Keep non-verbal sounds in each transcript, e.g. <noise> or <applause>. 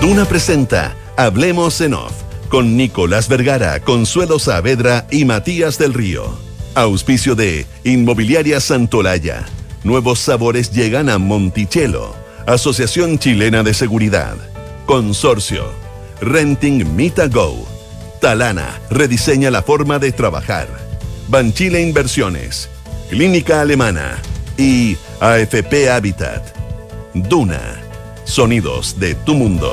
Duna presenta Hablemos en Off con Nicolás Vergara, Consuelo Saavedra y Matías del Río. Auspicio de Inmobiliaria Santolaya. Nuevos sabores llegan a Monticello. Asociación Chilena de Seguridad. Consorcio. Renting Mita Go. Talana rediseña la forma de trabajar. Banchile Inversiones. Clínica Alemana. Y AFP Habitat. Duna. Sonidos de tu mundo.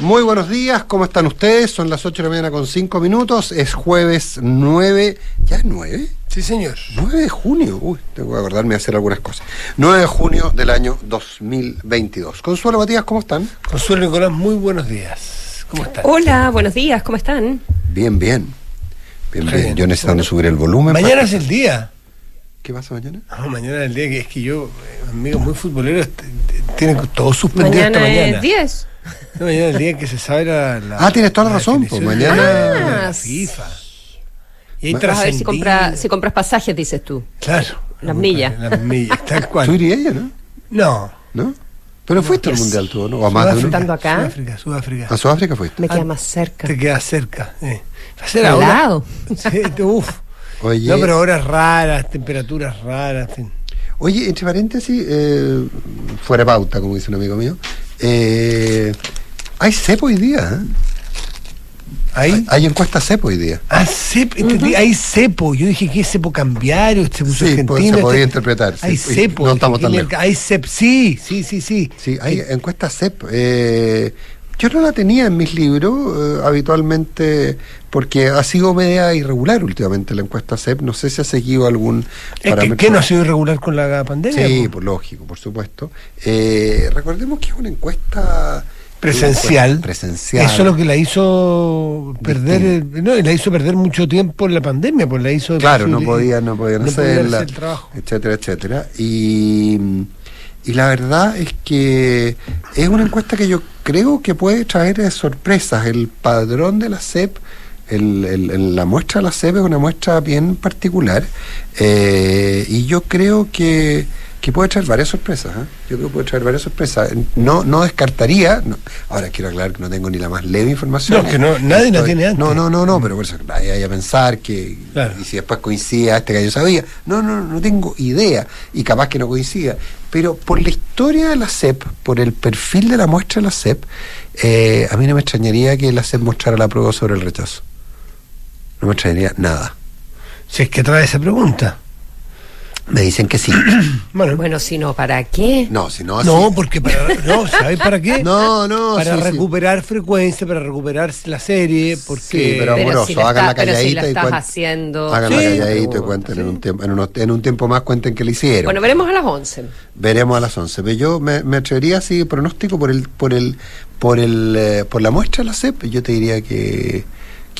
Muy buenos días, ¿cómo están ustedes? Son las 8 de la mañana con 5 minutos, es jueves 9, ¿ya es 9? Sí, señor. 9 de junio, uy, tengo que acordarme de hacer algunas cosas. 9 de junio del año 2022. Consuelo Matías, ¿cómo están? Consuelo Nicolás, muy buenos días. ¿Cómo están? Hola, buenos días, ¿cómo están? Bien, bien. Bien, bien. Yo necesitando subir el volumen. Mañana para- es el día. ¿Qué pasa mañana? No, mañana es el día que es que yo, eh, amigos muy futboleros, t- tienen todos suspendido Mañana hasta mañana. es 10. No, mañana es el día en que se sabe la. la- Ah, tienes toda la razón, pues, mañana- la Ah, FIFA. Y ahí Vas a ver si, compra, si compras pasajes, dices tú. Claro. Las millas. Las millas, tal Tú cual. irías ella, ¿no? No. ¿No? Pero fuiste al mundial tú, ¿no? O a más de uno. Sudáfrica, ¿Estando acá? Sudáfrica, Sudáfrica. A Sudáfrica fuiste. Me queda Ah, más cerca. Te queda cerca. eh. Va a ser Al ahora- lado. <laughs> Sí, uf. Oye, No, pero horas raras, temperaturas raras. en fin. Oye, entre paréntesis, eh, fuera de pauta, como dice un amigo mío, eh, hay cepo hoy día, ¿eh? Hay, hay encuesta cepo hoy día. Ah, cepo, entendí, hay cepo. Yo dije que es cepo cambiario, cepo Sí, argentino. pues, se podría este- interpretar, Hay sí, cepo. no estamos tan ¿qué lejos. Hay cep, sí, sí, sí, sí. Sí, hay encuesta CEP. Eh, yo no la tenía en mis libros eh, habitualmente porque ha sido media irregular últimamente la encuesta CEP. No sé si ha seguido algún Es que. ¿Qué no ha sido irregular con la pandemia? Sí, po? pues lógico, por supuesto. Eh, recordemos que es una encuesta Presencial. Presencial. Eso es lo que la hizo perder, el- no, la hizo perder mucho tiempo en la pandemia, pues la hizo Claro, no podían, no podían no podían hacerla, hacer el trabajo. etcétera, etcétera. Y, y la verdad es que es una encuesta que yo creo que puede traer eh, sorpresas. El padrón de la CEP, el, el- la muestra de la CEP es una muestra bien particular eh, y yo creo que, que puede traer varias sorpresas. ¿eh? Yo creo que puede traer varias sorpresas. No, no descartaría, no- ahora quiero aclarar que no tengo ni la más leve información. No, que no- nadie la tiene antes. No, no, no, no, pero por eso nadie vaya a pensar que Claro. y si después coincide a este que yo sabía. No, no, no tengo idea. Y capaz que no coincida. Pero por la historia de la CEP, por el perfil de la muestra de la CEP, eh, a mí no me extrañaría que la CEP mostrara la prueba sobre el rechazo. No me extrañaría nada. Si es que trae esa pregunta. Me dicen que sí. <clears throat> Bueno, Bueno, si no, ¿para qué? No, si no así. no, porque para, no, ¿sabes para qué? <laughs> No, no, para sí, sí. recuperar frecuencia, para recuperar la serie, porque Sí, pero amoroso, si hagan la está- pero si calladita la y cuen- haciendo. Hagan la Sí. calladita y cuenten en, un tiempo, en, unos- en un tiempo más cuenten que le hicieron. Bueno, veremos a las 11. Veremos a las 11. Pero yo me, me atrevería así, pronóstico por el por el por el eh, por la muestra de la CEP, yo te diría que,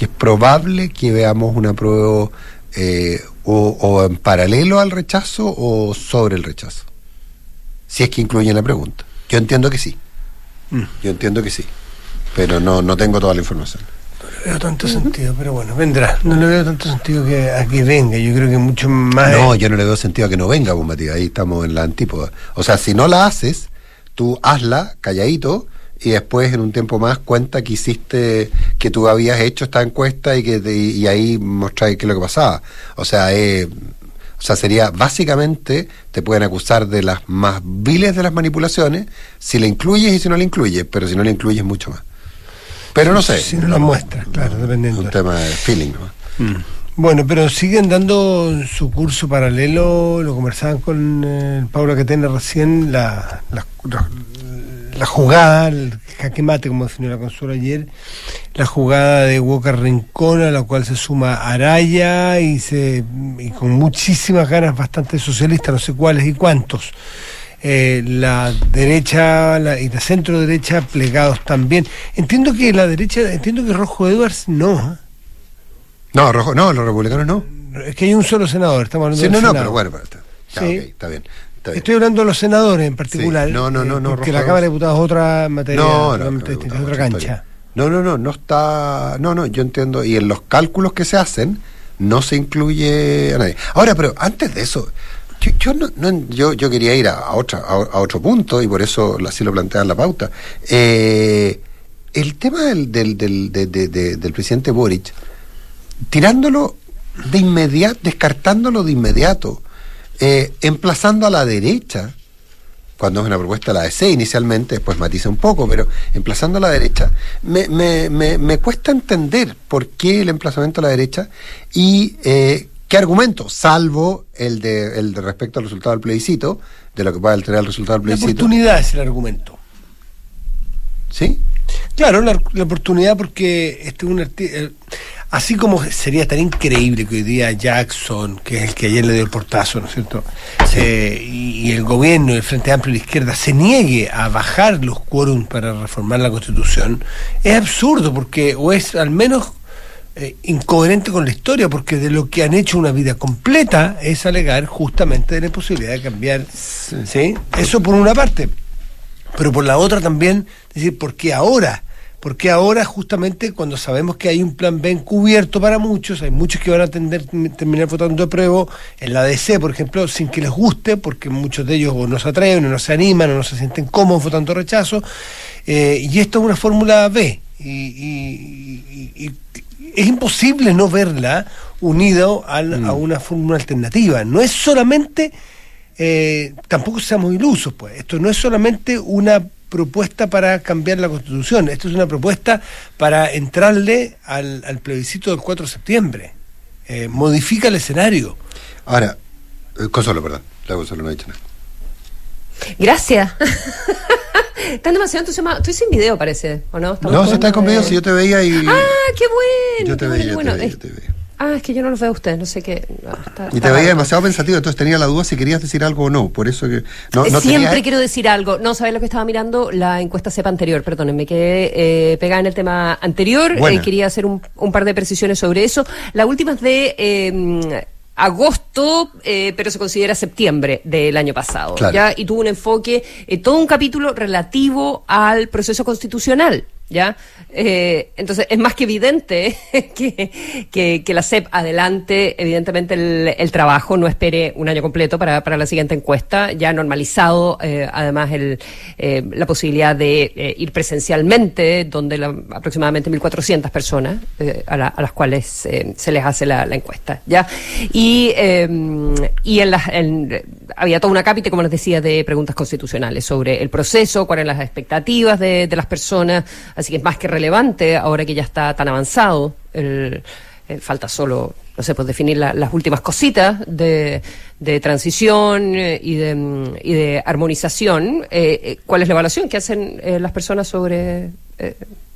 que es probable que veamos una prueba eh, o, o en paralelo al rechazo o sobre el rechazo. Si es que incluyen la pregunta. Yo entiendo que sí. Mm. Yo entiendo que sí. Pero no, no tengo toda la información. No le veo tanto sentido, pero bueno, vendrá. No le veo tanto sentido que a que venga. Yo creo que mucho más. No, yo no le veo sentido a que no venga, pues, Matías. Ahí estamos en la antípoda. O sea, si no la haces, tú hazla calladito y después en un tiempo más cuenta que hiciste, que tú habías hecho esta encuesta y que te- y ahí mostráis qué es lo que pasaba. O sea, eh, o sea, sería básicamente te pueden acusar de las más viles de las manipulaciones si la incluyes y si no la incluyes, pero si no la incluyes mucho más. Pero no sé. Si no la muestras, claro, Es dependiendo. un tema de feeling. ¿no? Bueno, pero siguen dando su curso paralelo, lo conversaban con eh, Paula Catena recién, la, la, la- la jugada, el jaque mate, como definió la consola ayer, la jugada de Walker Rincón, a la cual se suma Araya y, se, y con muchísimas ganas, bastante socialistas, no sé cuáles y cuántos. Eh, la derecha la, y la centro derecha plegados también. Entiendo que la derecha, entiendo que Rojo Edwards no. ¿eh? No, rojo, no, los republicanos no. Es que hay un solo senador, estamos hablando Sí, del no, no, Senado. pero bueno, pero está, ya, Sí. ok, está bien. Estoy hablando de los senadores en particular. Sí. No, no, no, eh, no, Porque la Cámara de. Diputados es otra materia, no, no, es otra cancha. No, no, no, no está. No, no, yo entiendo. Y en los cálculos que se hacen, no se incluye a nadie. Ahora, pero antes de eso, Yo, yo, no, no- yo, yo quería ir a, a otra, a, a otro punto y por eso así lo planteaba en la pauta. Eh, el tema del, del, del, de- de- de- del presidente Boric, tirándolo de inmediato, descartándolo de inmediato, eh, emplazando a la derecha, cuando es una propuesta de la DC inicialmente, después matiza un poco, pero emplazando a la derecha, me, me, me, me cuesta entender por qué el emplazamiento a la derecha y eh, qué argumento, salvo el de, el de respecto al resultado del plebiscito, de lo que puede alterar el resultado del La plebiscito. oportunidad es el argumento. ¿Sí? Claro, la, la oportunidad porque este es un eh, así como sería tan increíble que hoy día Jackson, que es el que ayer le dio el portazo, ¿no es cierto? Eh, y, y el gobierno, el Frente Amplio y la izquierda se niegue a bajar los quórums para reformar la Constitución, es absurdo porque o es al menos eh, incoherente con la historia, porque de lo que han hecho una vida completa es alegar justamente de la imposibilidad de cambiar. ¿sí? Eso por una parte. Pero por la otra también, decir, ¿por qué ahora? ¿Por qué ahora justamente cuando sabemos que hay un plan B encubierto para muchos? Hay muchos que van a tender- terminar votando de prueba en la DC, por ejemplo, sin que les guste, porque muchos de ellos o no se atreven, o no se animan, o no se sienten cómodos votando rechazo. Eh, y esto es una fórmula B. Y, y- y- y es imposible no verla unido al- a una fórmula alternativa. No es solamente eh, tampoco seamos ilusos, pues. Esto no es solamente una propuesta para cambiar la constitución, esto es una propuesta para entrarle al, al plebiscito del 4 de septiembre. Eh, modifica el escenario. Ahora, eh, Consuelo, perdón, la Consuelo no ha dicho nada. Gracias. <laughs> Están demasiado entusiasmados. Estoy sin video, parece, ¿o no? Estamos No, con, se está conmigo, eh, si yo te veía y... Ah, qué bueno. yo te qué veía, bueno. yo te Bueno, veía, es- yo te veía. Ah, es que yo no los veo a ustedes, no sé qué. no, está- Y te veía demasiado pensativo, entonces tenía la duda si querías decir algo o no, por eso que... No, no Siempre quiero decir algo. No, ¿sabes lo que estaba mirando? La encuesta CEPA anterior, perdón, me quedé eh, pegada en el tema anterior. Eh, quería hacer un, un par de precisiones sobre eso. La última es de eh, agosto, eh, pero se considera septiembre del año pasado. Claro. ¿ya? Y tuvo un enfoque, eh, todo un capítulo relativo al proceso constitucional. ¿Ya? Eh, entonces es más que evidente <laughs> que, que, la CEP adelante, evidentemente, el, trabajo, no espere un año completo para, para la siguiente encuesta, ya normalizado eh, además el, eh, la posibilidad de eh, ir presencialmente, donde la- aproximadamente 1.400 personas eh, a, la- a las cuales se les hace la, encuesta. ¿ya? Y, eh, y en las, en- había toda una cápita, como les decía, de preguntas constitucionales sobre el proceso, cuáles eran las expectativas de, de las personas, así que es más que relevante ahora que ya está tan avanzado. El, falta solo, no sé, pues definir la- las últimas cositas de, transición eh, y, de, mm, y de armonización. eh, eh, ¿Cuál es la evaluación que hacen las personas sobre,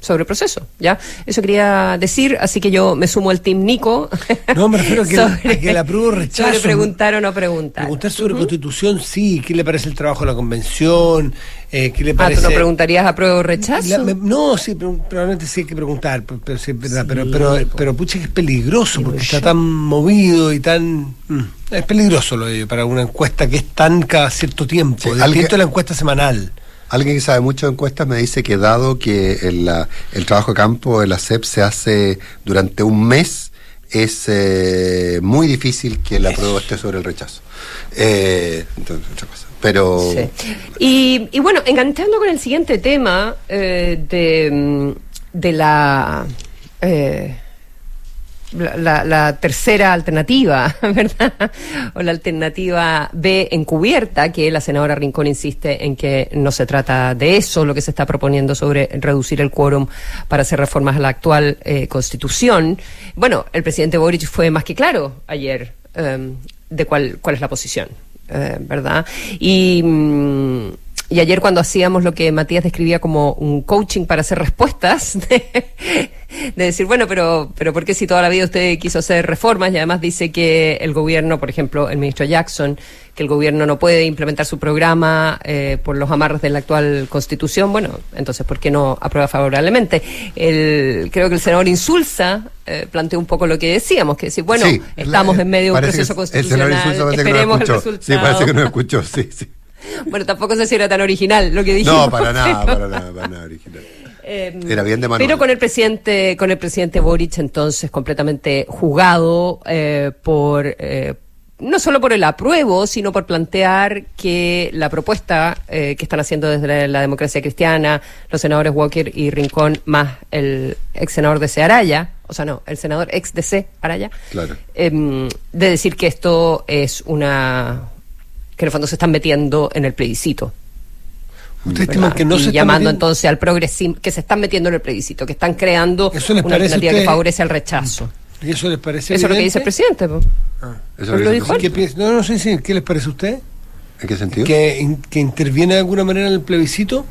sobre el proceso? ¿ya? Eso quería decir, así que yo me sumo al Team Nico. No, me refiero a que, sobre- a que la prueba o rechazo. Sobre preguntar o no preguntar. Preguntar sobre constitución, sí. ¿Qué le parece el trabajo de la convención? Eh, ¿Qué le Ah, ¿tú parece? no preguntarías a prueba o rechazo? La- me- no, sí, pero- probablemente sí hay que preguntar, pero, pero, sí, es verdad, pero, pero, pero, pucha que es peligroso porque está tan movido y tan... mm, es peligroso lo de ello para una encuesta que es tan cada cierto tiempo, Sí, distinto a la encuesta semanal. Alguien que sabe mucho de encuestas me dice que dado que el, el trabajo de campo de la CEP se hace durante un mes, es eh, muy difícil que la prueba esté sobre el rechazo. Eh, entonces, otra cosa. Pero... Sí. Y, y bueno, enganchando con el siguiente tema eh, de, mm, de la, eh, la, la- tercera alternativa, <laughs> ¿verdad? O la alternativa B encubierta, que la senadora Rincón insiste en que no se trata de eso, lo que se está proponiendo sobre reducir el quórum para hacer reformas a la actual eh, constitución. Bueno, el presidente Boric fue más que claro ayer eh, de cuál, cuál es la posición eh, ¿verdad? Y, mm, y ayer cuando hacíamos lo que Matías describía como un coaching para hacer respuestas, <laughs> de, de decir, bueno, pero, pero ¿por qué si toda la vida usted quiso hacer reformas? Y además dice que el gobierno, por ejemplo, el ministro Jackson, que el gobierno no puede implementar su programa eh, por los amarres de la actual constitución, bueno, entonces, ¿por qué no aprueba favorablemente? El, creo que el senador Insulza eh, planteó un poco lo que decíamos, que decir, bueno, Sí, estamos la- en medio de un proceso el senador constitucional, Insulza parece que no esperemos el resultado. Sí, parece que no escuchó, sí, sí. Bueno, tampoco sé si era tan original lo que dijimos. No, para nada, pero- para nada, para nada original. Eh, Era bien de. Pero con el presidente, con el presidente Boric entonces completamente jugado eh, por eh, no solo por el apruebo, sino por plantear que la propuesta eh, que están haciendo desde la, la democracia cristiana, los senadores Walker y Rincón, más el ex senador de C. Araya, o sea, no, el senador ex de C. Araya, Claro. em, de decir que esto es una. Que en el fondo se están metiendo en el plebiscito. ¿Ustedes ¿verdad? estiman que no y se están llamando metiendo- entonces al progresismo, que se están metiendo en el plebiscito, que están creando ¿Eso una alternativa que favorece al rechazo. ¿Y eso les parece Eso es lo que dice el presidente. po. Eso Pero es lo dijo él. ¿Qué? No, no sé si, ¿qué les parece a usted? ¿En qué sentido? ¿Que, in- que interviene de alguna manera en el plebiscito?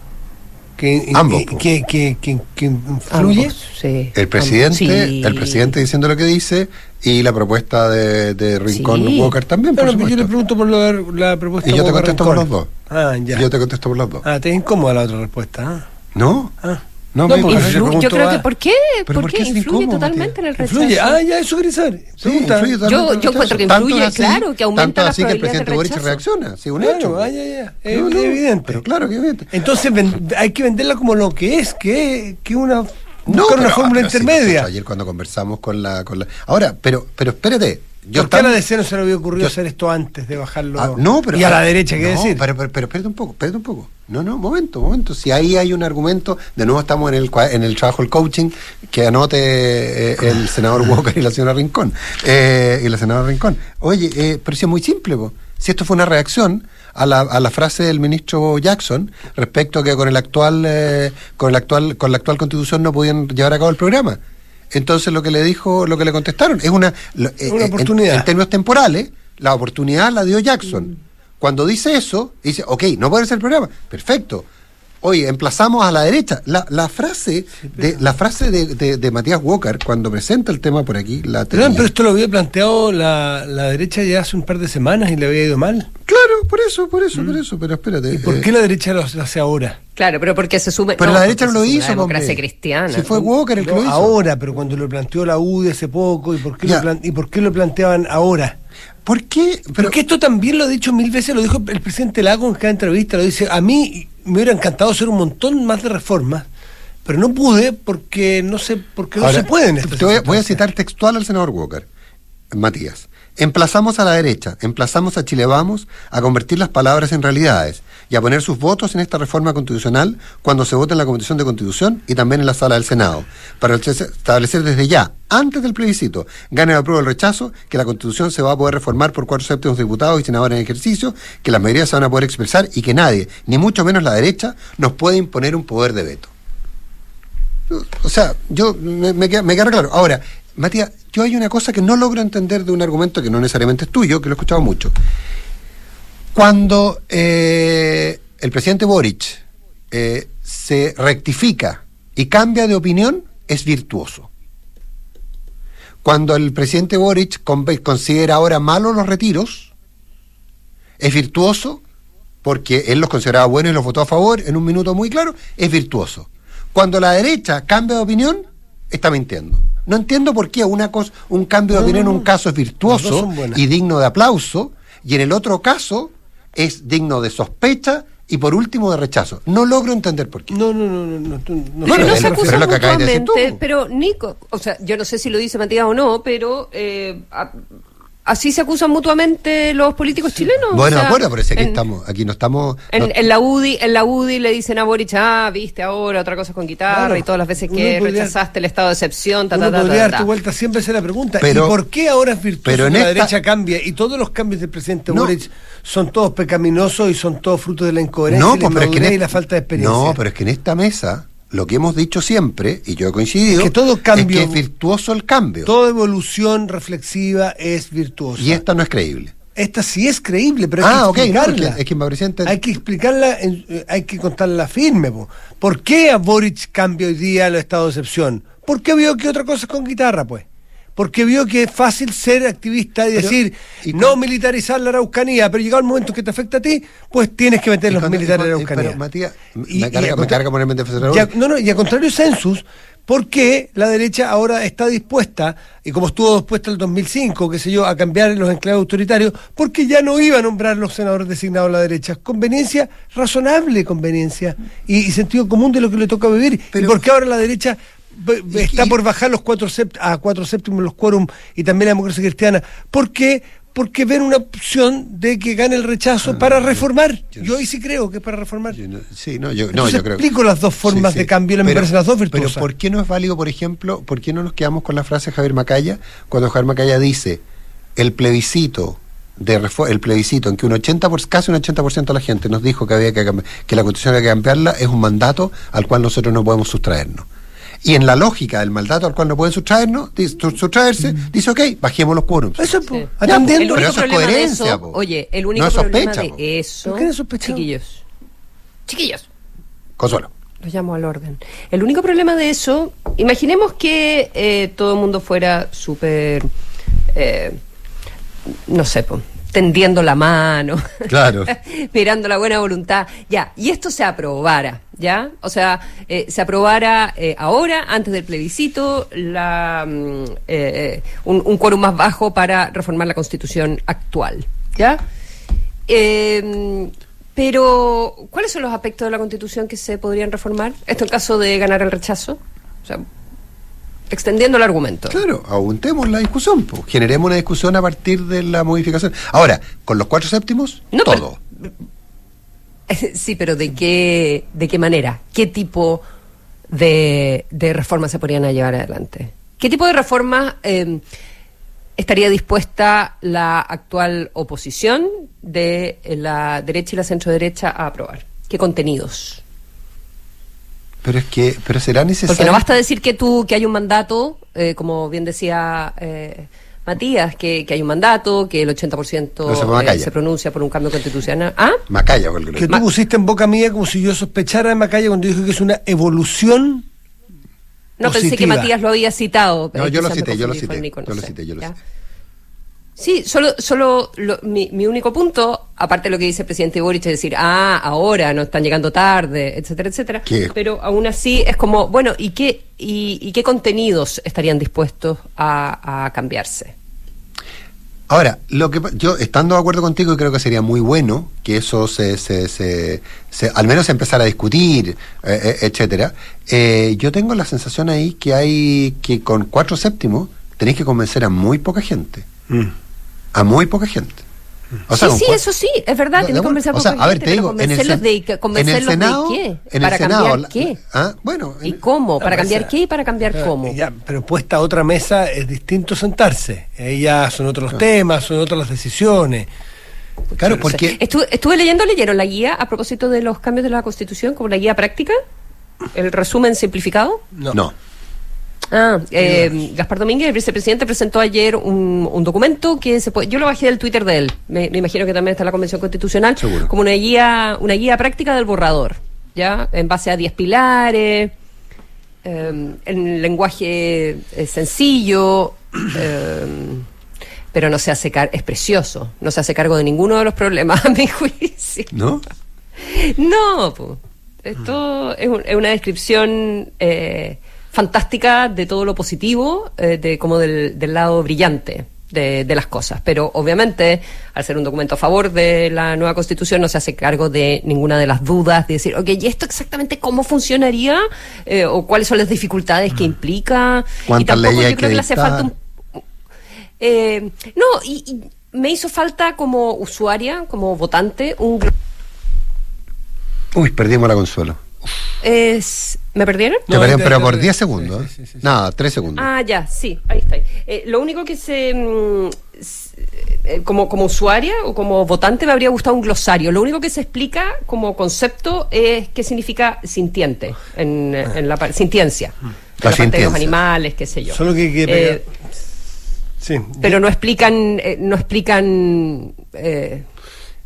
¿Que, Ambos, que, que, que, que influye? Ambos, sí. El presidente, Sí. el presidente diciendo lo que dice y la propuesta de, de Rincón Sí. Walker también, por pero yo le pregunto por lo de la propuesta Y yo te contesto por los dos. Ah, ya. Yo te contesto por los dos. Ah, te es incómoda la otra respuesta. Ah. ¿No, Ah. No, No, me porque parece- yo yo creo ah, que ¿por qué? ¿pero ¿Por por qué influye incómodo, totalmente en el rechazo? Influye. Ah, ya, eso quería saber. Sí, Pregunta. influye totalmente Yo- yo encuentro que. Tanto influye, así- claro, que aumenta tanto las así que el presidente de Boric reacciona, sí, un Claro, hecho. ah, ya, ya. Es No, no, evidente. Pero claro que evidente. Entonces hay que venderla como lo que es, que que una No, buscar una pero- fórmula pero sí, intermedia. nosotros ayer cuando conversamos con la, con la... Ahora, pero, pero espérate. Yo ¿Por qué a la DC no se le había ocurrido yo- hacer esto antes de bajarlo? Ah, no, pero y a la derecha, ¿qué no, decir? Pero, pero, pero espérate un poco, espérate un poco. No, no, momento, momento. Si ahí hay un argumento, de nuevo estamos en el en el trabajo del coaching, que anote eh, el senador <laughs> Walker y la señora Rincón. eh, y la senadora Rincón. Oye, eh, pero si es muy simple, po. si esto fue una reacción a la, a la frase del ministro Jackson respecto a que con el actual, eh, con el actual, con la actual constitución no podían llevar a cabo el programa. Entonces lo que le dijo, lo que le contestaron, es una, lo- eh, Una en- oportunidad. en términos temporales, la oportunidad la dio Jackson. Cuando dice eso, dice, ok, no puede ser el programa. Perfecto. Oye, emplazamos a la derecha. La, la frase, de, la frase de, de- de Matías Walker, cuando presenta el tema por aquí, la pero esto lo había planteado la, la derecha ya hace un par de semanas y le había ido mal. Por eso, por eso, por eso, pero espérate. ¿Y por eh, qué la derecha lo hace ahora? Claro, pero porque se sume. Pero la derecha no porque lo hizo, La democracia hombre. cristiana. Si fue Walker el que No, lo hizo. ahora, pero cuando lo planteó la UDI hace poco, ¿y por qué, Ya. lo, plan- y por qué lo planteaban ahora? ¿Por qué? Pero que esto también lo ha dicho mil veces, lo dijo el presidente Lago en cada entrevista, lo dice, a mí me hubiera encantado hacer un montón más de reformas, pero no pude porque no sé, porque no Ahora, se pueden. estas te voy, a- voy a circunstancias. citar textual al senador Walker, Matías. Emplazamos a la derecha, emplazamos a Chile Vamos a convertir las palabras en realidades y a poner sus votos en esta reforma constitucional cuando se vote en la Comisión de Constitución y también en la sala del Senado, para establecer desde ya, antes del plebiscito, gane el apruebo o el rechazo, que la Constitución se va a poder reformar por cuatro séptimos diputados y senadores en ejercicio, que las mayorías se van a poder expresar y que nadie, ni mucho menos la derecha, nos puede imponer un poder de veto. O sea, yo me, me queda, me queda claro. Ahora, Matías, yo hay una cosa que no logro entender de un argumento que no necesariamente es tuyo, que lo he escuchado mucho. Cuando eh, el presidente Boric eh, se rectifica y cambia de opinión, es virtuoso. Cuando el presidente Boric con- considera ahora malos los retiros, es virtuoso porque él los consideraba buenos y los votó a favor en un minuto muy claro, es virtuoso. Cuando la derecha cambia de opinión, está mintiendo. No entiendo por qué una cosa, un cambio de No, opinión en un caso es virtuoso y digno de aplauso, y en el otro caso es digno de sospecha y por último de rechazo. No logro entender por qué. No, no, no, no, no, no Bueno, Pero no se de decir mutuamente, tú. pero Nico, o sea, yo no sé si lo dice Matías o no, pero eh, a- así se acusan mutuamente los políticos chilenos. o Bueno, de sea, acuerdo, pero aquí en- estamos, aquí no estamos. En, no- en la UDI, en la UDI le dicen a Boric, ah, viste ahora otra cosa con guitarra Claro. y todas las veces que podría- rechazaste el estado de excepción, ta, Uno ta, ta, podría ta, darte ta. vuelta siempre hacer la pregunta. Pero- ¿Y por qué ahora es virtuoso pero en que la esta- derecha cambia y todos los cambios del presidente No. Boric son todos pecaminosos y son todos frutos de la incoherencia y, la pues, pero es que en inmadurez y esta- la falta de experiencia? No, pero es que en esta mesa lo que hemos dicho siempre, y yo he coincidido, Es que todo cambio- es que es virtuoso el cambio. Toda evolución reflexiva es virtuosa. y esta no es creíble. Esta sí es creíble, pero hay Ah, que explicarla. es que me parecía enten- Hay que explicarla, eh, hay que contarla firme. po. ¿Por qué a Boric cambia hoy día el estado de excepción? Porque vio que otra cosa es con guitarra, pues. Porque vio que es fácil ser activista y Pero, decir, ¿y no militarizar la Araucanía, pero llegado el momento que te afecta a ti, pues tienes que meter y los cuando- militares y en la Araucanía. pero, Matías, Y- me, y carga, me ponerme en defensa de y a- no, no, y a contrario Census, ¿por qué la derecha ahora está dispuesta, y como estuvo dispuesta el 2005, qué sé yo, a cambiar los enclaves autoritarios, porque ya no iba a nombrar los senadores designados a la derecha? Conveniencia, razonable conveniencia, y, y sentido común de lo que le toca vivir. ¿Y Pero- por qué ahora la derecha Y- está y- por bajar los cuatro sept- a cuatro séptimos los quórum y también la democracia cristiana? ¿Por qué? porque ven una opción de que gane el rechazo Ah, para reformar. yo Yo ahí sí creo que es para reformar. Yo no- sí, no, yo, no, Entonces yo creo. explico las dos formas de cambio, me parecen las dos virtuosas. Pero ¿por qué no es válido, por ejemplo, por qué no nos quedamos con la frase de Javier Macaya cuando Javier Macaya dice el plebiscito de el plebiscito en que un 80 por, casi un 80% de la gente nos dijo que había que que la Constitución había que cambiarla es un mandato al cual nosotros no podemos sustraernos. Y en la lógica del mandato al cual no pueden sustraernos, sustraerse, dice, ok, bajemos los quórums. Eso, Sí. El pero único eso es coherencia, eso, po. oye, el único No es problema sospecha, po. de eso, ¿Por qué no es chiquillos, chiquillos, Consuelo. los llamo al orden. El único problema de eso, imaginemos que eh, todo el mundo fuera súper, eh, no sé, po, tendiendo la mano, <laughs> Claro. esperando la buena voluntad, ya, y esto se aprobara, ¿ya? O sea, eh, se aprobara eh, ahora, antes del plebiscito, la, mm, eh, un, un quórum más bajo para reformar la constitución actual, ¿ya? Eh, pero, ¿cuáles son los aspectos de la Constitución que se podrían reformar? Esto en caso de ganar el rechazo. O sea, extendiendo el argumento. Claro, aumentemos la discusión, pues. generemos una discusión a partir de la modificación. Ahora, con los cuatro séptimos, No, pero- todo. <laughs> Sí, pero ¿de qué, de qué manera? ¿Qué tipo de, de reformas se podrían llevar adelante? ¿Qué tipo de reformas eh, estaría dispuesta la actual oposición de la derecha y la centro-derecha a aprobar? ¿Qué contenidos? Pero es que, pero será necesario. Porque no basta decir que tú que hay un mandato, eh, como bien decía eh, Matías, que, que hay un mandato, que el 80% No se fue eh, se pronuncia por un cambio constitucional. ¿Ah? Macaya, porque Que tú pusiste en boca mía como si yo sospechara de Macaya cuando dijo que es una evolución. No, pensé que. Matías lo había citado. No, eh, yo lo cité, yo lo cité, Nico, no yo lo cité, yo lo cité. Sí, solo, solo lo- mi, mi único punto, aparte de lo que dice el presidente Boric, es decir, ah, ahora no están llegando tarde, etcétera, etcétera. ¿Qué? Pero aún así es como, bueno, ¿y qué, y, y qué contenidos estarían dispuestos a, a cambiarse? Ahora, lo que pa- yo estando de acuerdo contigo, y creo que sería muy bueno que eso se, se, se, se- al menos empezara a discutir, eh, eh, etcétera. Eh, yo tengo la sensación ahí que hay que con cuatro séptimos tenéis que convencer a muy poca gente, a muy poca gente. O sea, sí, sí, eso sí, es verdad, No, tiene que convencer O sea, poca a ver, gente, te pero digo, en el, de, en el convencerlos Senado, de qué, en el para Senado, cambiar la- qué, ah, bueno, y cómo, para No, cambiar qué y para cambiar cómo. Ya, pero puesta a otra mesa es distinto sentarse. Ahí ya son otros los temas, son otras las decisiones. claro, No porque Estuve, estuve leyendo, leyeron la guía a propósito de los cambios de la Constitución, como la guía práctica, el resumen simplificado. no. Ah, eh, Gaspar Domínguez, el vicepresidente, presentó ayer un, un documento que se puede, yo lo bajé del Twitter de él, me, me imagino que también está en la Convención Constitucional, Seguro. como una guía, una guía práctica del borrador, ¿ya? En base a 10 pilares, eh, en lenguaje eh, sencillo, eh, pero no se hace cargo, es precioso, no se hace cargo de ninguno de los problemas, <laughs> a mi juicio. ¿No? No, po. esto es, un- es una descripción eh, fantástica de todo lo positivo, eh, de como del, del lado brillante de, de las cosas. Pero obviamente, al ser un documento a favor de la nueva constitución, no se hace cargo de ninguna de las dudas, de decir, ok, ¿y esto exactamente cómo funcionaría? Eh, ¿O cuáles son las dificultades que implica? Y ¿Cuántas tampoco yo creo que que le hace falta un eh, no, y, y me hizo falta como usuaria, como votante, un Uy, perdimos la consuelo. Es ¿Me perdieron? Te No, perdieron, pero por te- 10 sí, segundos. sí, sí, sí, sí. Nada, 3 segundos. Ah, ya, sí, ahí está. Eh, lo único que se. mm, eh, como, como usuaria o como votante me habría gustado un glosario. Lo único que se explica como concepto es qué significa sintiente, en, en la sintiencia. En La la parte de los animales, qué sé yo. Solo que Eh, Sí, pero no explican, eh, no explican.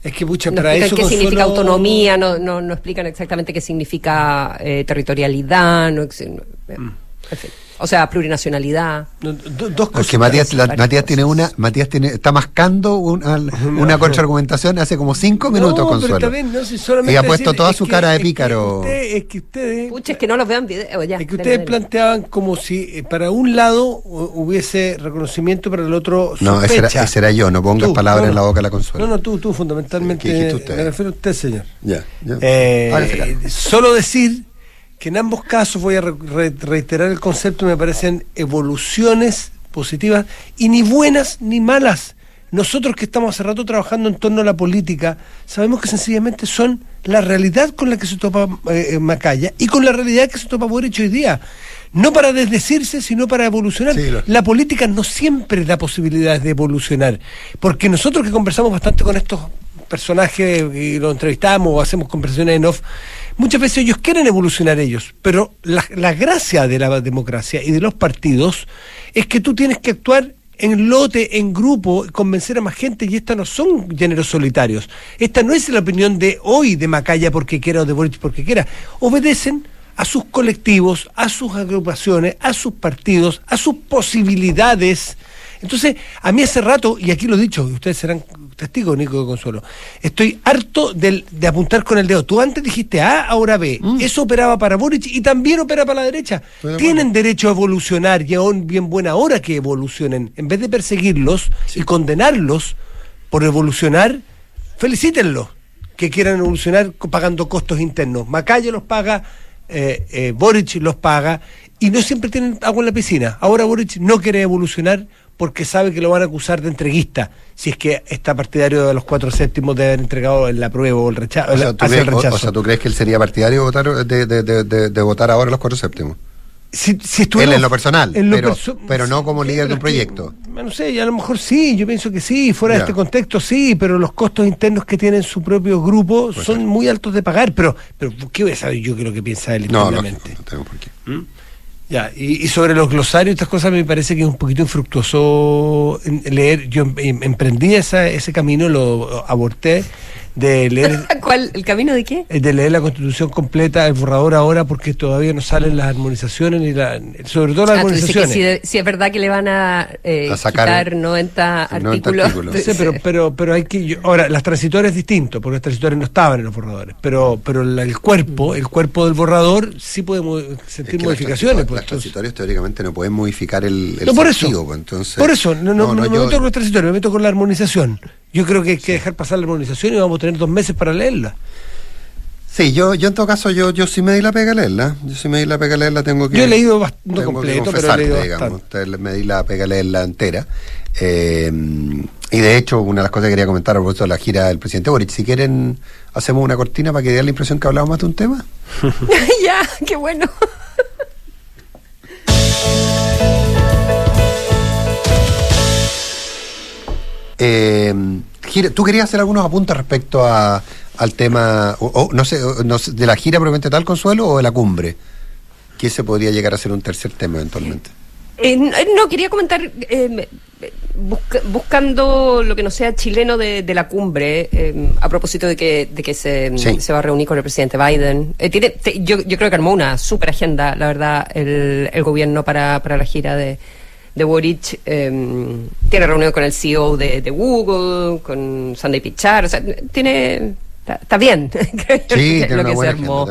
Es que pucha, no para explican eso qué Consuelo- significa autonomía, no, no, no explican exactamente qué significa eh, territorialidad, no, no, Mm. en fin. O sea, plurinacionalidad. Do- dos cosas. Porque Matías, la- varias Matías tiene una, Matías tiene, está mascando una, <laughs> una contraargumentación hace como cinco minutos, no, Consuelo. Pero no, si solamente Y ha puesto decir, toda es su que- cara de es que pícaro. usted- es que ustedes. Pucha, es que no los vean video. ya, Es que ustedes dale. planteaban como si eh, para un lado hu- hubiese reconocimiento, para el otro No, ese era, sospecha. ese era yo, no pongas Tú, palabras no, en la no. boca de la consuelo. No, no, tú, tú fundamentalmente. ¿Qué dijiste usted? Me refiero a usted, señor. Ya, ya. Eh, solo decir que en ambos casos, voy a re- re- reiterar el concepto, me parecen evoluciones positivas y ni buenas ni malas. nosotros que estamos hace rato trabajando en torno a la política, sabemos que sencillamente son la realidad con la que se topa eh, eh, Macaya y con la realidad que se topa Boric hoy día. No para desdecirse, sino para evolucionar. Sí, lo- La política no siempre da posibilidades de evolucionar, porque nosotros que conversamos bastante con estos personajes y los entrevistamos o hacemos conversaciones en off, muchas veces ellos quieren evolucionar ellos, pero la, gracia de la democracia y de los partidos es que tú tienes que actuar en lote, en grupo, convencer a más gente y estas no son géneros solitarios. Esta no es la opinión de hoy de Macaya porque quiera o de Boric porque quiera. Obedecen a sus colectivos, a sus agrupaciones, a sus partidos, a sus posibilidades. Entonces, a mí hace rato, y aquí lo he dicho, ustedes serán testigos, Nico de Consuelo, estoy harto del- de apuntar con el dedo. Tú antes dijiste A, ahora B. Eso operaba para Boric y también opera para la derecha. Mm. Tienen derecho a evolucionar y aún bien buena hora que evolucionen. En vez de perseguirlos y condenarlos por evolucionar, felicítenlos que quieran evolucionar pagando costos internos. Macaya los paga, eh, eh, Boric los paga y no siempre tienen agua en la piscina. Ahora Boric no quiere evolucionar porque sabe que lo van a acusar de entreguista si es que está partidario de los cuatro séptimos de haber entregado el apruebo o el rechazo. O sea, ¿tú el crees, o- rechazo. o sea, ¿tú crees que él sería partidario de votar, de, de- de- de- de votar ahora los cuatro séptimos? si, si Él en lo personal, en lo pero- perso- pero no como líder de un que, proyecto. No sé, a lo mejor sí, yo pienso que sí, fuera de este contexto sí, pero los costos internos que tiene su propio grupo Puede son muy altos de pagar, pero, pero ¿qué voy a saber yo qué es lo que piensa él No, internamente? lógico, no tengo por qué. Ya, y, y sobre los glosarios y estas cosas me parece que es un poquito infructuoso leer. Yo em- emprendí esa, ese camino, lo aborté, de leer <laughs> ¿Cuál? ¿El camino de qué? eh, de leer la constitución completa, el borrador ahora, porque todavía no salen las armonizaciones, ni la, sobre todo las Ah, dices que armonizaciones. si, es verdad que le van a, eh, A sacar quitar 90 90 artículos. No pero, pero, pero hay que. yo- ahora, las transitorias es distinto, porque las transitorias no estaban en los borradores. Pero, pero la- el cuerpo, el cuerpo del borrador sí Es sentir que modificaciones. Las, pues, transitorias- las transitorias teóricamente no pueden modificar el, el no, por eso. sentido, pues, entonces, por eso, no, no, no, me yo- meto con los transitorios, me meto con la armonización. Yo creo que hay que dejar pasar la armonización y vamos a tener dos meses para leerla. Sí, yo, yo en todo caso, yo, yo sí me di la pega a leerla. Yo sí me di la pega a leerla, tengo que. Yo he leído bast- no tengo que completo, pero he confesarte, leído digamos. bastante. Me di la pega a leerla entera. Eh, y de hecho, una de las cosas que quería comentar a propósito de la gira del presidente Boric, si quieren, hacemos una cortina para que dé la impresión que hablamos más de un tema. <laughs> ya, qué bueno. <laughs> Eh, gira- ¿Tú querías hacer algunos apuntes respecto a, al tema, o, o, no, sé, o, no sé, de la gira propiamente tal, Consuelo, o de la cumbre? Que ese podría llegar a ser un tercer tema eventualmente. Eh, no, eh, no, quería comentar, eh, busca- buscando lo que no sea chileno de, de la cumbre, eh, a propósito de que, de que se, Sí. se va a reunir con el presidente Biden. Eh, tiene, te- yo, yo creo que armó una super agenda, la verdad, el, el gobierno para, para la gira de, de Boric. Eh, tiene reunión con el CEO de, de Google, con Sunday Pichar, o sea, tiene... Está, bien, <laughs> <laughs> Sí, lo que- se armó.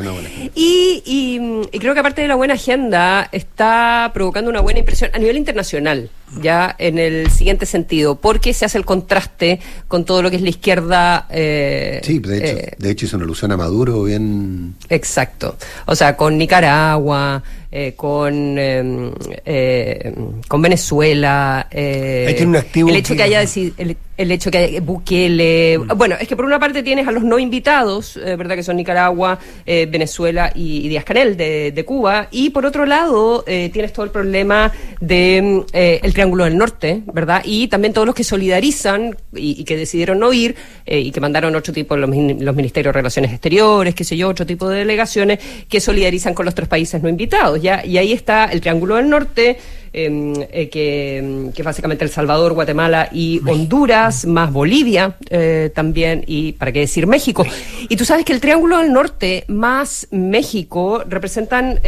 y creo que aparte de la buena agenda, está provocando una buena impresión a nivel internacional, ya en el siguiente sentido, porque se hace el contraste con todo lo que es la izquierda. eh, Sí, de hecho, eh, de hecho hizo una alusión a Maduro bien... Exacto. O sea, con Nicaragua, eh, con, eh, eh, con Venezuela. eh, un activo el hecho que haya el, el hecho que haya Bukele. Bueno, es que por una parte tienes a los no invitados, eh, ¿verdad? Que son Nicaragua, eh, Venezuela y, y Díaz Canel de, de Cuba. Y por otro lado, eh, tienes todo el problema de mm, eh, el Triángulo del Norte, ¿verdad? Y también todos los que solidarizan y, y que decidieron no ir y que mandaron otro tipo, los, los ministerios de Relaciones Exteriores, qué sé yo, otro tipo de delegaciones que solidarizan con los tres países no invitados, ¿ya? Y ahí está el Triángulo del Norte, eh, eh, que, que es básicamente El Salvador, Guatemala y Honduras, más Bolivia eh, también, y para qué decir México. Y tú sabes que el Triángulo del Norte más México representan...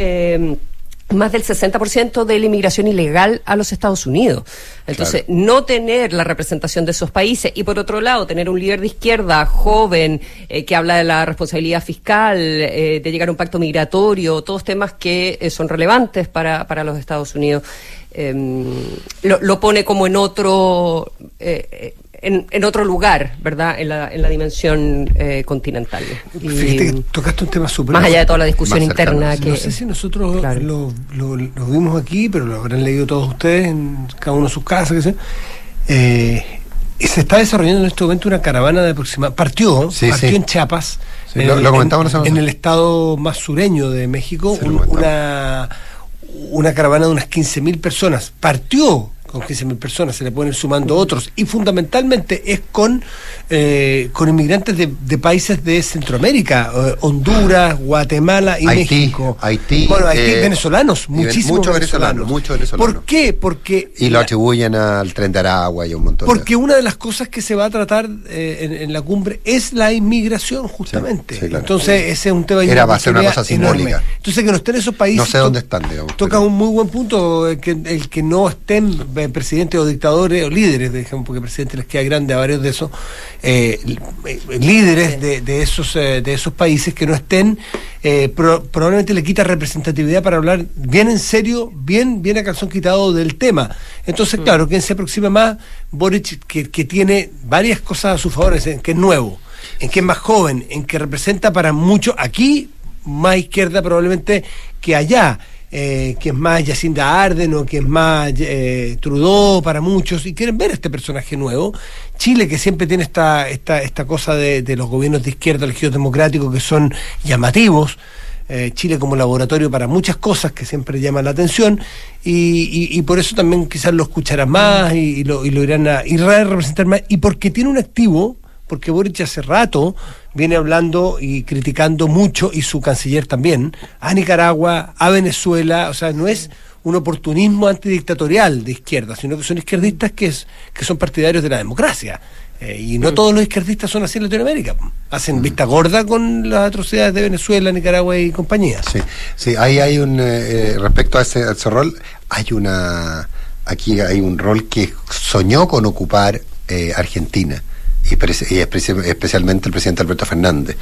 más del 60% de la inmigración ilegal a los Estados Unidos. Entonces, no tener la representación de esos países y por otro lado, tener un líder de izquierda joven eh, que habla de la responsabilidad fiscal, eh, de llegar a un pacto migratorio, todos temas que eh, son relevantes para, para los Estados Unidos, eh, lo, lo pone como en otro... eh, eh, en, en otro lugar, ¿verdad? En la, en la dimensión eh, continental. Y- Fíjate que tocaste un tema súper. más allá de toda la discusión interna que... No sé si nosotros Claro. lo, lo- lo vimos aquí, pero lo habrán leído todos ustedes en cada uno de sus casas. qué sé. Eh, Y se está desarrollando en este momento una caravana de aproximadamente. Partió, Sí, partió sí. en Chiapas. Sí, en, lo- el- lo comentamos la en- el estado más sureño de México, un- una, una caravana de unas 15.000 personas. Partió con 15.000 personas, se le pueden ir sumando otros. Y fundamentalmente es con, eh, con inmigrantes de, de países de Centroamérica, eh, Honduras, Guatemala y Haití, México. Haití, Bueno, Haití, eh, venezolanos, muchísimos muchos venezolanos, muchos venezolanos. ¿Por qué? Porque Y lo atribuyen al tren de Aragua y un montón de... porque una de las cosas que se va a tratar eh, en, en la cumbre es la inmigración, justamente. Sí, sí, claro. Entonces, ese es un tema Era, va a ser una cosa simbólica. Entonces, que no estén esos países. No sé dónde están, digamos, Toca pero- un muy buen punto el que, el que no estén presidentes o dictadores o líderes, digamos, porque presidente les queda grande a varios de esos, eh, eh, líderes de, de esos, eh, de esos países que no estén, eh, pro- probablemente le quita representatividad para hablar bien en serio, bien, bien a calzón quitado del tema. Entonces, claro, quien se aproxima más, Boric, que, que tiene varias cosas a su favor, en que es nuevo, en que es más joven, en que representa para muchos, aquí, más izquierda probablemente que allá. Eh, que es más Jacinda Arden o que es más eh, Trudeau para muchos. Y quieren ver este personaje nuevo. Chile que siempre tiene esta, esta, esta cosa de, de los gobiernos de izquierda elegidos democráticos que son llamativos. eh, Chile como laboratorio para muchas cosas que siempre llaman la atención. Y, y- por eso también quizás lo escucharán más y, y lo, irán a, irá a representar más. Y porque tiene un activo porque Boric hace rato viene hablando y criticando mucho, y su canciller también, a Nicaragua, a Venezuela, o sea, no es un oportunismo antidictatorial de izquierda, sino que son izquierdistas que, es, que son partidarios de la democracia. Eh, y no todos los izquierdistas son así en Latinoamérica. Hacen vista gorda con las atrocidades de Venezuela, Nicaragua y compañía. Sí, sí, ahí hay un, eh, eh, respecto a ese, a ese rol, hay una, aquí hay un rol que soñó con ocupar eh, Argentina. Y, especialmente el presidente Alberto Fernández,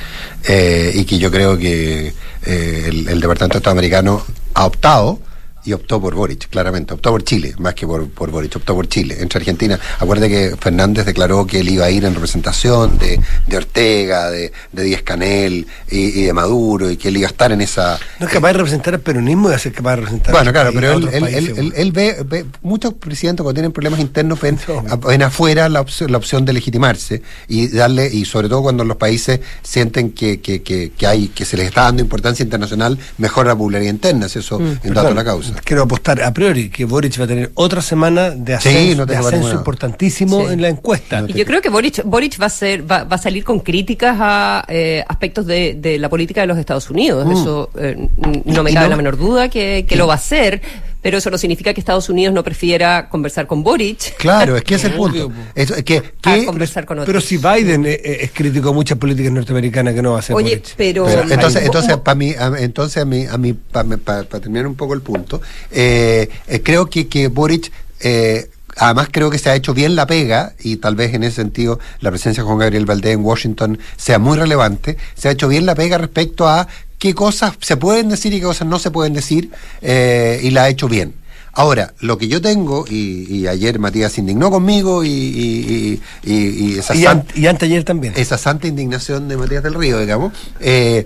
eh, y que yo creo que eh, el, el Departamento de Estado americano ha optado y optó por Boric, claramente, optó por Chile, más que por, por Boric, optó por Chile. Entre Argentina, acuerde que Fernández declaró que él iba a ir en representación de, de Ortega, de, de Díaz Canel y, y de Maduro, y que él iba a estar en esa, No es capaz de representar al peronismo y a ser capaz de representar bueno, claro, pero él, él, países, él, él- él ve, ve- muchos presidentes cuando tienen problemas internos ven, <laughs> ven afuera la opción, la opción de legitimarse y darle, y sobre todo cuando los países sienten que, que, que, que hay, que se les está dando importancia internacional, mejora la popularidad interna, si eso en dato Perdón, la causa. Quiero apostar a priori que Boric va a tener otra semana de Sí, ascenso, no de ascenso importantísimo Sí. en la encuesta. Y yo creo que Boric, Boric va a ser, va, va a salir con críticas a eh, aspectos de, de la política de los Estados Unidos. Eso eh, n- no me cabe no- la menor duda que, que lo va a hacer, pero eso no significa que Estados Unidos no prefiera conversar con Boric. Claro, es que ese es el punto. es que, a que- conversar con otros. Pero si Biden eh, eh, es crítico a muchas políticas norteamericanas que no va a hacer Oye, Boric. pero, Pero, entonces, entonces, ¿cómo- para mí, entonces a mí, a mí para terminar un poco el punto, eh, eh, creo que, que Boric, eh, además creo que se ha hecho bien la pega, y tal vez en ese sentido la presencia de Juan Gabriel Valdés en Washington sea muy relevante, se ha hecho bien la pega respecto a qué cosas se pueden decir y qué cosas no se pueden decir, eh, y la ha hecho bien. Ahora, lo que yo tengo, y, y ayer Matías se indignó conmigo, y, y, y, esa an- anteayer también. esa santa indignación de Matías del Río, digamos, eh,